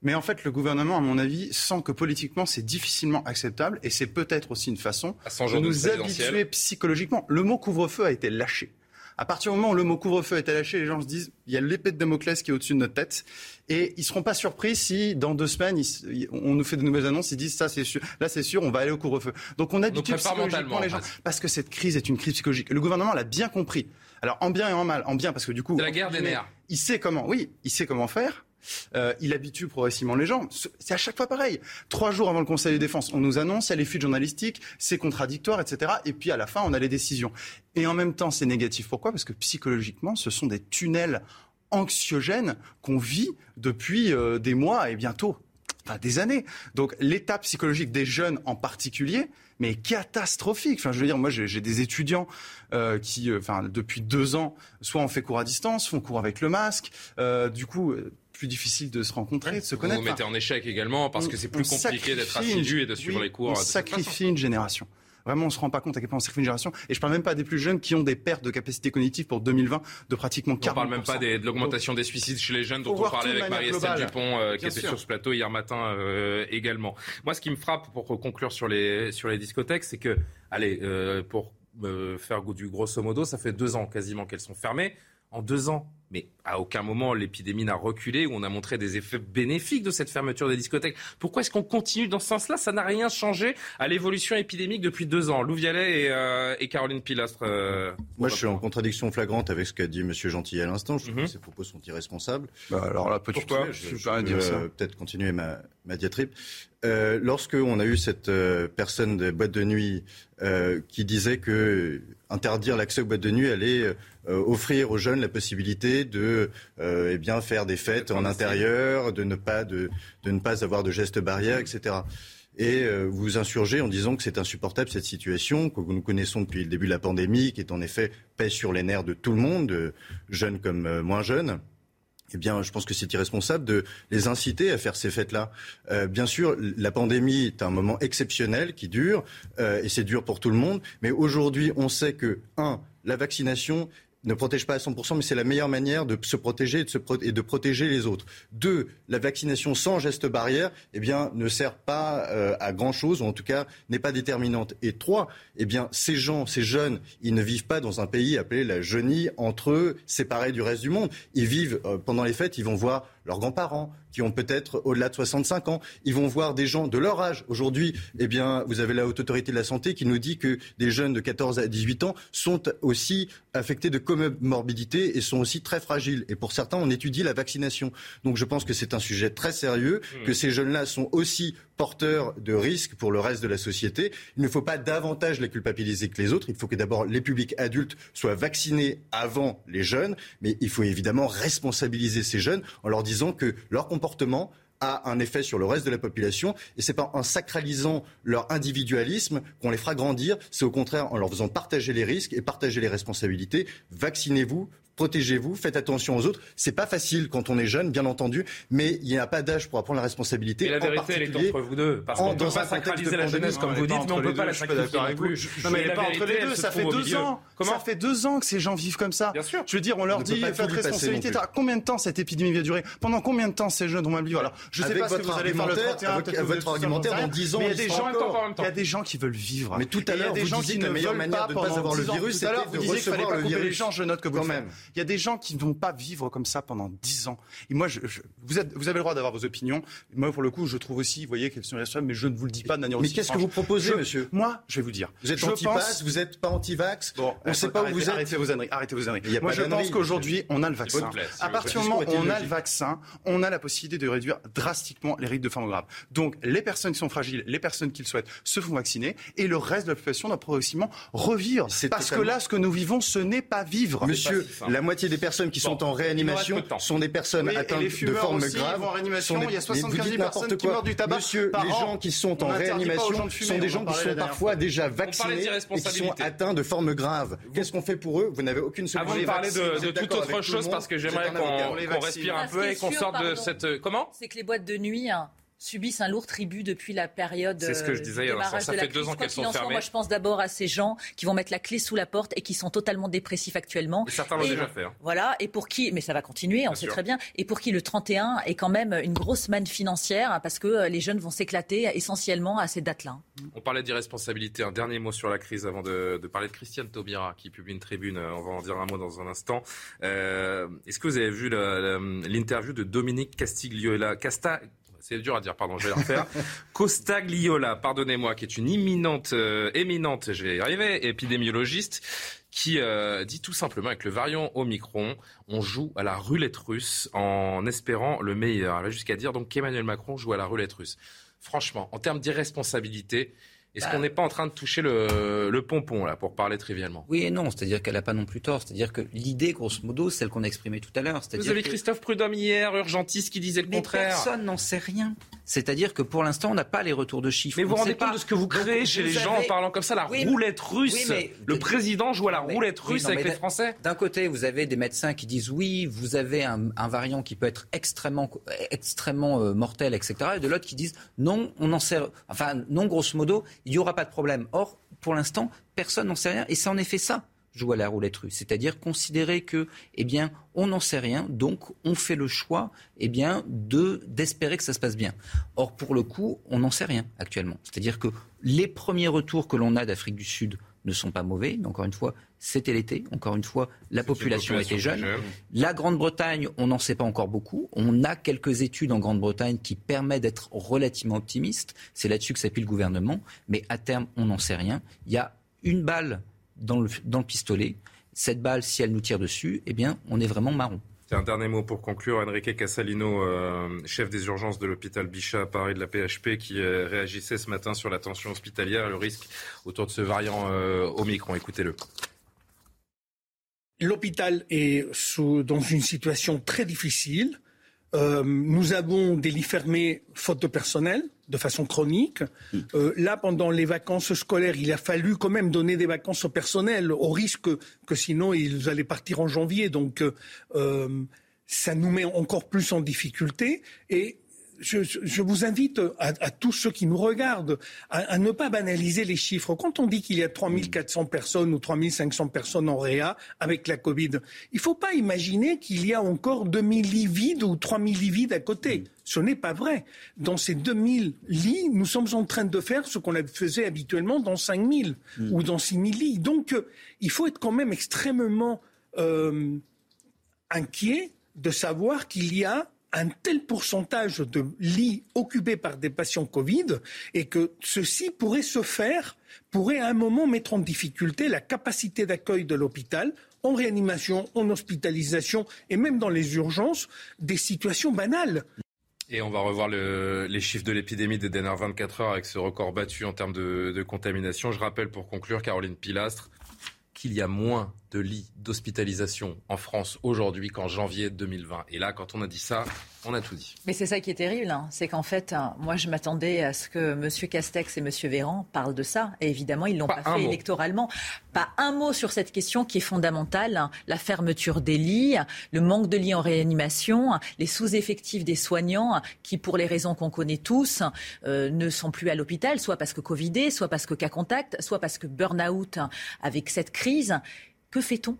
Speaker 4: Mais en fait, le gouvernement, à mon avis, sent que politiquement, c'est difficilement acceptable et c'est peut-être aussi une façon de nous habituer psychologiquement. Le mot couvre-feu a été lâché. À partir du moment où le mot couvre-feu est lâché, les gens se disent il y a l'épée de Damoclès qui est au-dessus de notre tête. Et ils seront pas surpris si dans deux semaines on nous fait de nouvelles annonces, ils disent ça c'est sûr, là c'est sûr, on va aller au couvre-feu. Donc on habitue psychologiquement les gens parce que cette crise est une crise psychologique. Le gouvernement l'a bien compris Alors en bien et en mal. En bien parce que du coup,
Speaker 2: la guerre des nerfs.
Speaker 4: Il sait comment. Oui, il sait comment faire. Euh, il habitue progressivement les gens. C'est à chaque fois pareil. Trois jours avant le Conseil de défense, on nous annonce, il y a les fuites journalistiques, c'est contradictoire, etc. Et puis à la fin, on a les décisions. Et en même temps, c'est négatif. Pourquoi? Parce que psychologiquement, ce sont des tunnels anxiogènes qu'on vit depuis euh, des mois et bientôt enfin, des années. Donc l'état psychologique des jeunes en particulier, mais catastrophique. Enfin, je veux dire, moi, j'ai des étudiants euh, qui, enfin, depuis deux ans, soit on fait cours à distance, font cours avec le masque. du coup, plus difficile de se rencontrer, de se connaître.
Speaker 2: Vous vous mettez en échec également parce que c'est plus compliqué d'être assidu et de suivre les cours.
Speaker 4: On sacrifie une génération. Vraiment, on ne se rend pas compte à quel point on sacrifie une génération. Et je parle même pas des plus jeunes qui ont des pertes de capacité cognitive pour 2020 de pratiquement 40%.
Speaker 2: On parle même pas de l'augmentation des suicides chez les jeunes dont on parlait avec Marie-Estelle Dupont euh, qui était sur ce plateau hier matin euh, également. Moi, ce qui me frappe pour conclure sur les, sur les discothèques, c'est que, allez, euh, pour faire du grosso modo, ça fait deux ans quasiment qu'elles sont fermées. En deux ans, mais à aucun moment l'épidémie n'a reculé ou on a montré des effets bénéfiques de cette fermeture des discothèques. Pourquoi est-ce qu'on continue dans ce sens-là? Ça n'a rien changé à l'évolution épidémique depuis deux ans. Lou Vialet et, euh, Caroline Pilastre. Euh,
Speaker 3: Moi, je suis en contradiction flagrante avec ce qu'a dit M. Gentil à l'instant. Je trouve que mhm. ses propos sont irresponsables.
Speaker 4: Bah alors là,
Speaker 3: Pourquoi? Je, je, peux euh, peut-être continuer ma, ma diatribe. Euh, Lorsqu'on a eu cette personne de boîte de nuit qui disait que interdire l'accès aux boîtes de nuit allait offrir aux jeunes la possibilité de euh, eh bien faire des fêtes en intérieur, de ne pas de, de ne pas avoir de gestes barrières, etc. Et euh, vous vous insurgez en disant que c'est insupportable cette situation que nous connaissons depuis le début de la pandémie, qui est en effet pèse sur les nerfs de tout le monde, de jeunes comme euh, moins jeunes. Eh bien, je pense que c'est irresponsable de les inciter à faire ces fêtes-là. Euh, bien sûr, la pandémie est un moment exceptionnel qui dure, euh, et c'est dur pour tout le monde. Mais aujourd'hui, on sait que, un, la vaccination ne protège pas à 100%, mais c'est la meilleure manière de se protéger et de, protéger les autres. Deux, la vaccination sans geste barrière eh bien, ne sert pas euh, à grand-chose, ou en tout cas n'est pas déterminante. Et trois, eh bien, ces gens, ces jeunes, ils ne vivent pas dans un pays appelé la jeunie, entre eux, séparés du reste du monde. Ils vivent, euh, pendant les fêtes, ils vont voir leurs grands-parents, qui ont peut-être au-delà de 65 ans. Ils vont voir des gens de leur âge. Aujourd'hui, eh bien, vous avez la Haute Autorité de la Santé qui nous dit que des jeunes de 14 à 18 ans sont aussi affectés de comorbidité et sont aussi très fragiles. Et pour certains, on étudie la vaccination. Donc je pense que c'est un sujet très sérieux, mmh. que ces jeunes-là sont aussi porteurs de risques pour le reste de la société. Il ne faut pas davantage les culpabiliser que les autres. Il faut que d'abord les publics adultes soient vaccinés avant les jeunes. Mais il faut évidemment responsabiliser ces jeunes en leur disant que leur comportement a un effet sur le reste de la population. Et c'est pas en sacralisant leur individualisme qu'on les fera grandir. C'est au contraire en leur faisant partager les risques et partager les responsabilités. Vaccinez-vous, protégez-vous, faites attention aux autres. C'est pas facile quand on est jeune, bien entendu, mais il n'y a pas d'âge pour apprendre la responsabilité.
Speaker 2: Et la vérité, elle est entre vous deux. Parce qu'on ne peut pas sacraliser la jeunesse, comme vous dites, mais on ne peut pas la sacrifier non plus.
Speaker 4: Non, mais elle n'est pas entre les deux. Ça fait deux ans. Ça fait deux ans que ces gens vivent comme ça.
Speaker 2: Bien sûr.
Speaker 4: Je veux dire, on leur dit, faites responsabilité. Combien de temps cette épidémie va durer? Pendant combien de temps ces jeunes vont mal vivre? Alors, je sais pas si vous allez faire le 31,
Speaker 3: votre argumentaire dans 10 ans.
Speaker 4: Mais il y a des gens qui veulent vivre.
Speaker 3: Mais tout à l'heure, vous disiez que la meilleure manière de ne pas avoir le virus, c'était de recevoir le virus.
Speaker 4: les gens, je note que quand même. Il y a des gens qui vont pas vivre comme ça pendant dix ans. Et moi, je, vous, êtes, vous avez le droit d'avoir vos opinions. Moi, pour le coup, je trouve aussi, vous voyez, qu'elles sont responsables, mais je ne vous le dis pas de manière
Speaker 3: Mais qu'est-ce que vous proposez, monsieur
Speaker 4: Moi, je vais vous dire.
Speaker 3: Vous êtes anti-pass, vous n'êtes pas anti-vax
Speaker 4: Bon, on ne sait pas où vous êtes. Arrêtez vos âneries. Arrêtez vos âneries. Moi, je pense qu'aujourd'hui, on a le vaccin. À partir du moment où on a le vaccin, on a la possibilité de réduire drastiquement les risques de formes graves. Donc, les personnes qui sont fragiles, les personnes qui le souhaitent, se font vacciner, et le reste de la population doit progressivement revivre. Parce que là, ce que nous vivons, ce n'est pas vivre.
Speaker 3: Monsieur, la moitié des personnes qui sont en réanimation sont des personnes atteintes de formes graves.
Speaker 4: En réanimation, il y a 75 personnes qui meurent du tabac
Speaker 3: Monsieur, les gens qui sont en réanimation sont des gens qui sont parfois déjà vaccinés et qui sont atteints de formes graves. Qu'est-ce qu'on fait pour eux Vous n'avez aucune solution.
Speaker 2: Avant de parler de toute autre chose, parce que j'aimerais qu'on respire un peu et qu'on sorte de cette... Comment
Speaker 1: C'est que les boîtes de nuit hein, subissent un lourd tribut depuis la période
Speaker 2: C'est ce que je disais, ça, ça fait deux ans qu'elles sont fermées.
Speaker 1: Moi, je pense d'abord à ces gens qui vont mettre la clé sous la porte et qui sont totalement dépressifs actuellement.
Speaker 2: Et certains l'ont déjà fait. Hein.
Speaker 1: Voilà, et pour qui, mais ça va continuer, on sait très bien, et pour qui le 31 est quand même une grosse manne financière hein, parce que euh, les jeunes vont s'éclater essentiellement à ces dates-là.
Speaker 2: On parlait d'irresponsabilité. Un dernier mot sur la crise avant de, parler de Christiane Taubira qui publie une tribune. Euh, on va en dire un mot dans un instant. Euh, est-ce que vous avez vu l'interview de Dominique Castigliola, Casta, c'est dur à dire, pardon, je vais le refaire. *laughs* Costagliola, pardonnez-moi, qui est une imminente, euh, éminente, je vais y arriver, épidémiologiste, qui euh, dit tout simplement avec le variant Omicron, on joue à la roulette russe en espérant le meilleur. Elle va jusqu'à dire donc qu'Emmanuel Macron joue à la roulette russe. Franchement, en termes d'irresponsabilité, est-ce qu'on n'est pas en train de toucher le, pompon, là, pour parler trivialement?
Speaker 5: Oui et non, c'est-à-dire qu'elle n'a pas non plus tort. C'est-à-dire que l'idée, grosso modo, celle qu'on a exprimée tout à l'heure.
Speaker 2: Vous avez Christophe Prudhomme hier, urgentiste, qui disait le
Speaker 5: Mais
Speaker 2: contraire.
Speaker 5: Personne n'en sait rien. C'est-à-dire que pour l'instant, on n'a pas les retours de chiffres.
Speaker 2: Mais vous vous rendez compte de ce que vous créez chez les gens en parlant comme ça, la roulette russe Le président joue à la roulette russe avec les Français
Speaker 5: D'un côté, vous avez des médecins qui disent oui, vous avez un, variant qui peut être extrêmement, extrêmement euh, mortel, etc. Et de l'autre qui disent non, on en sait, enfin non, grosso modo, il n'y aura pas de problème. Or, pour l'instant, personne n'en sait rien. Et c'est en effet ça joue à la roulette russe, c'est-à-dire considérer que, eh bien, on n'en sait rien, donc on fait le choix, eh de d'espérer que ça se passe bien. Or, pour le coup, on n'en sait rien actuellement. C'est-à-dire que les premiers retours que l'on a d'Afrique du Sud ne sont pas mauvais. Encore une fois, c'était l'été. Encore une fois, la population, était jeune. La Grande-Bretagne, on n'en sait pas encore beaucoup. On a quelques études en Grande-Bretagne qui permettent d'être relativement optimistes. C'est là-dessus que s'appuie le gouvernement. Mais à terme, on n'en sait rien. Il y a une balle dans le, dans le pistolet. Cette balle, si elle nous tire dessus, eh bien, on est vraiment marron.
Speaker 2: Un dernier mot pour conclure. Enrique Casalino, euh, chef des urgences de l'hôpital Bichat à Paris de la PHP, qui euh, réagissait ce matin sur la tension hospitalière et le risque autour de ce variant euh, Omicron. Écoutez-le.
Speaker 10: L'hôpital est sous, dans une situation très difficile. Euh, nous avons des lits fermés faute de personnel de façon chronique. Euh, là, pendant les vacances scolaires, il a fallu quand même donner des vacances au personnel, au risque que sinon ils allaient partir en janvier. Donc, euh, ça nous met encore plus en difficulté. Et je, vous invite à, tous ceux qui nous regardent à, ne pas banaliser les chiffres. Quand on dit qu'il y a 3400 personnes ou 3500 personnes en réa avec la Covid, il ne faut pas imaginer qu'il y a encore 2000 lits vides ou 3000 lits vides à côté. Ce n'est pas vrai. Dans ces 2000 lits, nous sommes en train de faire ce qu'on faisait habituellement dans 5000 mm. ou dans 6000 lits. Donc, euh, il faut être quand même extrêmement euh, inquiet de savoir qu'il y a un tel pourcentage de lits occupés par des patients Covid et que ceci pourrait se faire, pourrait à un moment mettre en difficulté la capacité d'accueil de l'hôpital en réanimation, en hospitalisation et même dans les urgences, des situations banales.
Speaker 2: Et on va revoir les chiffres de l'épidémie des dernières 24 heures avec ce record battu en termes de, de contamination. Je rappelle pour conclure, Caroline Pilastre, qu'il y a moins de lits d'hospitalisation en France aujourd'hui qu'en janvier 2020. Et là, quand on a dit ça, on a tout dit.
Speaker 1: Mais c'est ça qui est terrible, hein. c'est qu'en fait, hein, moi je m'attendais à ce que M. Castex et M. Véran parlent de ça. Et évidemment, ils ne l'ont pas, fait électoralement. Pas un mot sur cette question qui est fondamentale, hein. la fermeture des lits, le manque de lits en réanimation, les sous-effectifs des soignants qui, pour les raisons qu'on connaît tous, euh, ne sont plus à l'hôpital, soit parce que Covidé, soit parce que cas contact, soit parce que burn-out avec cette crise. Que fait-on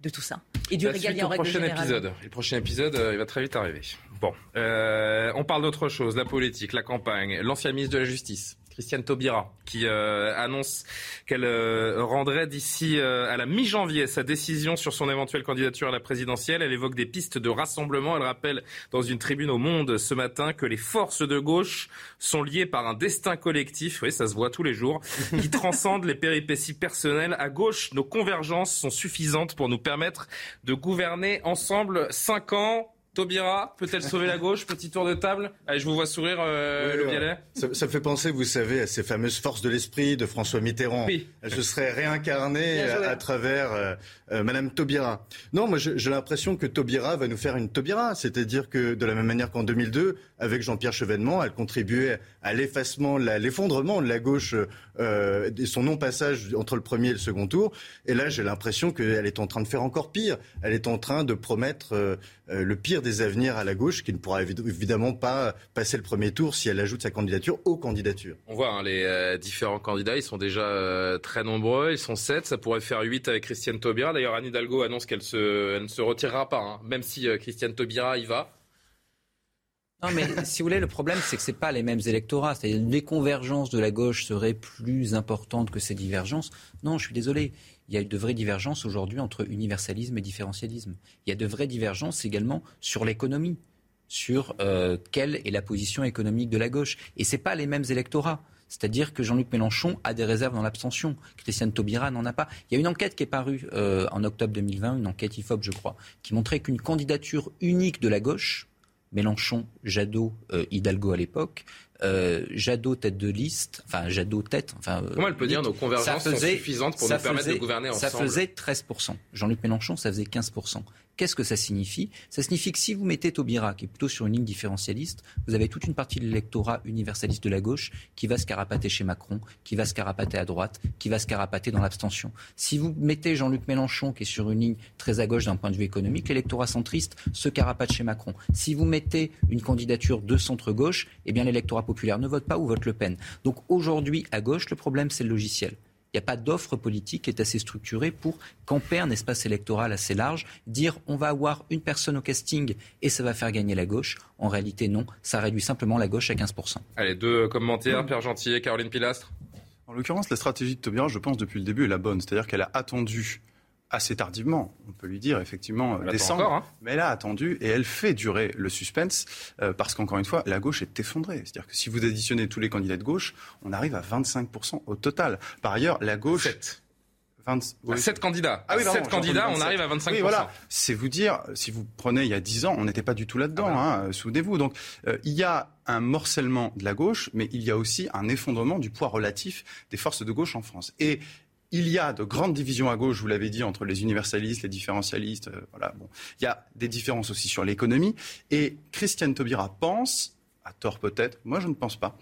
Speaker 1: de tout ça
Speaker 2: et du régalien en règle prochain épisode. Le prochain épisode, euh, il va très vite arriver. Bon, euh, on parle d'autre chose, la politique, la campagne, l'ancien ministre de la Justice. Christiane Taubira, qui euh, annonce qu'elle euh, rendrait d'ici euh, à la mi-janvier sa décision sur son éventuelle candidature à la présidentielle. Elle évoque des pistes de rassemblement. Elle rappelle dans une tribune au Monde ce matin que les forces de gauche sont liées par un destin collectif, oui, ça se voit tous les jours, *laughs* qui transcende les péripéties personnelles. À gauche, nos convergences sont suffisantes pour nous permettre de gouverner ensemble cinq ans Taubira, peut-elle sauver la gauche? Petit tour de table. Allez, je vous vois sourire, euh, le Bialet.
Speaker 3: Ça, ça, fait penser, vous savez, à ces fameuses forces de l'esprit de François Mitterrand. Oui. Elle se serait réincarnée à, travers euh, euh, Madame Taubira. Non, moi j'ai l'impression que Taubira va nous faire une Taubira, c'est-à-dire que de la même manière qu'en 2002, avec Jean-Pierre Chevènement, elle contribuait à l'effacement, l'effondrement de la gauche euh, et son non-passage entre le premier et le second tour. Et là, j'ai l'impression qu'elle est en train de faire encore pire. Elle est en train de promettre euh, euh, le pire des avenirs à la gauche, qui ne pourra évidemment pas passer le premier tour si elle ajoute sa candidature aux candidatures.
Speaker 2: On voit hein, les différents candidats, ils sont déjà très nombreux, ils sont sept, ça pourrait faire huit avec Christiane Taubira. D'ailleurs, Anne Hidalgo annonce qu'elle ne se retirera pas, hein, même si Christiane Taubira y va.
Speaker 5: Non, mais *laughs* si vous voulez, le problème, c'est que ce pas les mêmes électorats. C'est-à-dire les convergences de la gauche seraient plus importantes que ces divergences. Non, je suis désolé. Il y a de vraies divergences aujourd'hui entre universalisme et différentialisme. Il y a de vraies divergences également sur l'économie sur euh, quelle est la position économique de la gauche. Et ce pas les mêmes électorats. C'est-à-dire que Jean-Luc Mélenchon a des réserves dans l'abstention. Christiane Taubira n'en a pas. Il y a une enquête qui est parue euh, en octobre 2020, une enquête IFOP, je crois, qui montrait qu'une candidature unique de la gauche, Mélenchon, Jadot, euh, Hidalgo à l'époque, euh, Jadot tête de liste, enfin Jadot tête. Enfin,
Speaker 2: Comment elle peut dire nos convergences sont suffisantes pour nous permettre de gouverner ensemble?
Speaker 5: Ça faisait 13%. Jean-Luc Mélenchon, ça faisait 15%. Qu'est-ce que ça signifie? Ça signifie que si vous mettez Taubira, qui est plutôt sur une ligne différentialiste, vous avez toute une partie de l'électorat universaliste de la gauche qui va se carapater chez Macron, qui va se carapater à droite, qui va se carapater dans l'abstention. Si vous mettez Jean-Luc Mélenchon, qui est sur une ligne très à gauche d'un point de vue économique, l'électorat centriste se carapate chez Macron. Si vous mettez une candidature de centre-gauche, eh bien l'électorat populaire ne vote pas ou vote Le Pen. Donc aujourd'hui, à gauche, le problème, c'est le logiciel. Il n'y a pas d'offre politique qui est assez structurée pour camper un espace électoral assez large, dire on va avoir une personne au casting et ça va faire gagner la gauche. En réalité, non, ça réduit simplement la gauche à 15%.
Speaker 2: Allez, deux commentaires, Pierre Gentil et Caroline Pilastre.
Speaker 4: En l'occurrence, la stratégie de Taubira, je pense, depuis le début, est la bonne. C'est-à-dire qu'elle a attendu assez tardivement, on peut lui dire effectivement décembre, hein. mais elle a attendu et elle fait durer le suspense euh, parce qu'encore une fois, la gauche est effondrée. C'est-à-dire que si vous additionnez tous les candidats de gauche, on arrive à 25% au total. Par ailleurs, la gauche...
Speaker 2: 7. 7 candidats. Ah 7 candidats, on arrive à 25%.
Speaker 4: Oui, voilà. C'est vous dire, si vous prenez il y a 10 ans, on n'était pas du tout là-dedans, ah hein, souvenez-vous. Donc, euh, il y a un morcellement de la gauche, mais il y a aussi un effondrement du poids relatif des forces de gauche en France. Et il y a de grandes divisions à gauche, vous l'avez dit, entre les universalistes, les différentialistes. Euh, voilà, bon. Il y a des différences aussi sur l'économie. Et Christiane Taubira pense, à tort peut-être, moi je ne pense pas,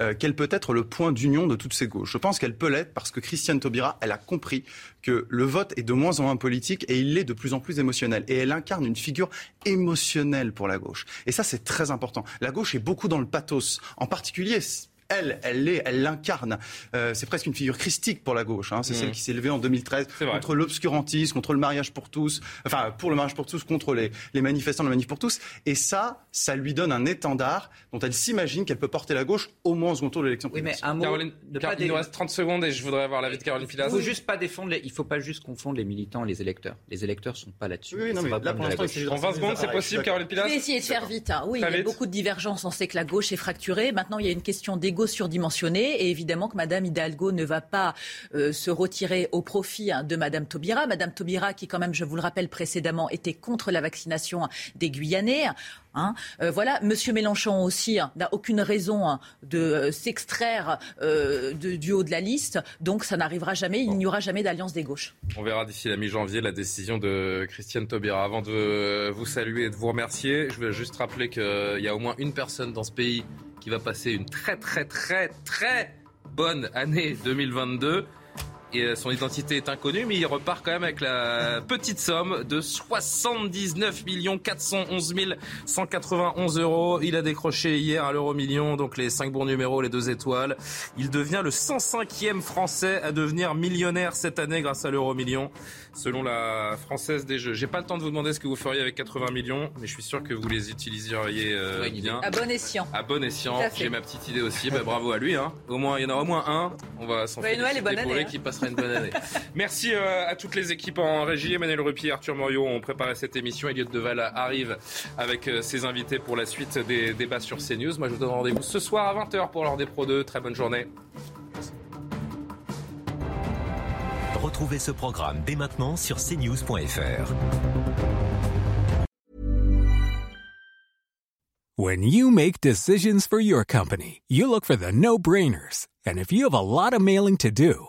Speaker 4: euh, qu'elle peut être le point d'union de toutes ces gauches. Je pense qu'elle peut l'être parce que Christiane Taubira, elle a compris que le vote est de moins en moins politique et il l'est de plus en plus émotionnel. Et elle incarne une figure émotionnelle pour la gauche. Et ça, c'est très important. La gauche est beaucoup dans le pathos. En particulier, elle, elle l'est, elle l'incarne. Euh, c'est presque une figure christique pour la gauche. Hein. C'est celle mmh. qui s'est levée en 2013 contre l'obscurantisme, contre le mariage pour tous, enfin pour le mariage pour tous, contre les, les manifestants de manif pour tous. Et ça, ça lui donne un étendard dont elle s'imagine qu'elle peut porter la gauche au moins au second tour de l'élection
Speaker 2: oui, mais un mot Caroline, il nous reste 30 secondes et je voudrais avoir l'avis de Caroline Pilas.
Speaker 5: Il faut juste pas défendre les... il faut pas juste confondre les militants et les électeurs. Les électeurs sont pas là-dessus.
Speaker 2: Oui, non, mais là, pour l'instant, en 20 secondes, c'est possible, Caroline Pilas
Speaker 1: Je vais essayer de faire vite. Hein. Oui, il y a beaucoup de divergences. On sait que la gauche est fracturée. Maintenant, il y a une question d'égo surdimensionné et évidemment que Madame Hidalgo ne va pas euh, se retirer au profit hein, de Madame Taubira. Madame Taubira, qui quand même, je vous le rappelle précédemment, était contre la vaccination des Guyanais. Hein. Euh, voilà, Monsieur Mélenchon aussi hein, n'a aucune raison de euh, s'extraire du haut de la liste, donc ça n'arrivera jamais. Il n'y aura jamais d'alliance des gauches.
Speaker 2: On verra d'ici la mi-janvier la décision de Christiane Taubira. Avant de vous saluer et de vous remercier, je veux juste rappeler qu'il y a au moins une personne dans ce pays qui va passer une très très très très bonne année 2022 et euh, son identité est inconnue, mais il repart quand même avec la petite somme de 79 411 191 euros. Il a décroché hier à l'euro million, donc les 5 bons numéros, les deux étoiles. Il devient le 105e Français à devenir millionnaire cette année grâce à l'euro million, selon la Française des Jeux. J'ai pas le temps de vous demander ce que vous feriez avec 80 millions, mais je suis sûr que vous les utiliseriez euh, bien.
Speaker 1: À bon escient.
Speaker 2: À bon escient. J'ai ma petite idée aussi. Bah, bravo à lui. Hein. Au moins, il y en aura au moins un. On va s'en féliciter pour lui qui passera une bonne année. Merci euh, à toutes les équipes en régie. Emmanuel Rupi, Arthur Morio ont préparé cette émission. Elliot Deval arrive avec euh, ses invités pour la suite des débats sur CNews. Moi, je vous donne rendez-vous ce soir à 20h pour l'heure des Pro 2. Très bonne journée.
Speaker 8: Retrouvez ce programme dès maintenant sur cnews.fr.
Speaker 12: When you make decisions for your company, you look for the no-brainers. And if you have a lot of mailing to do,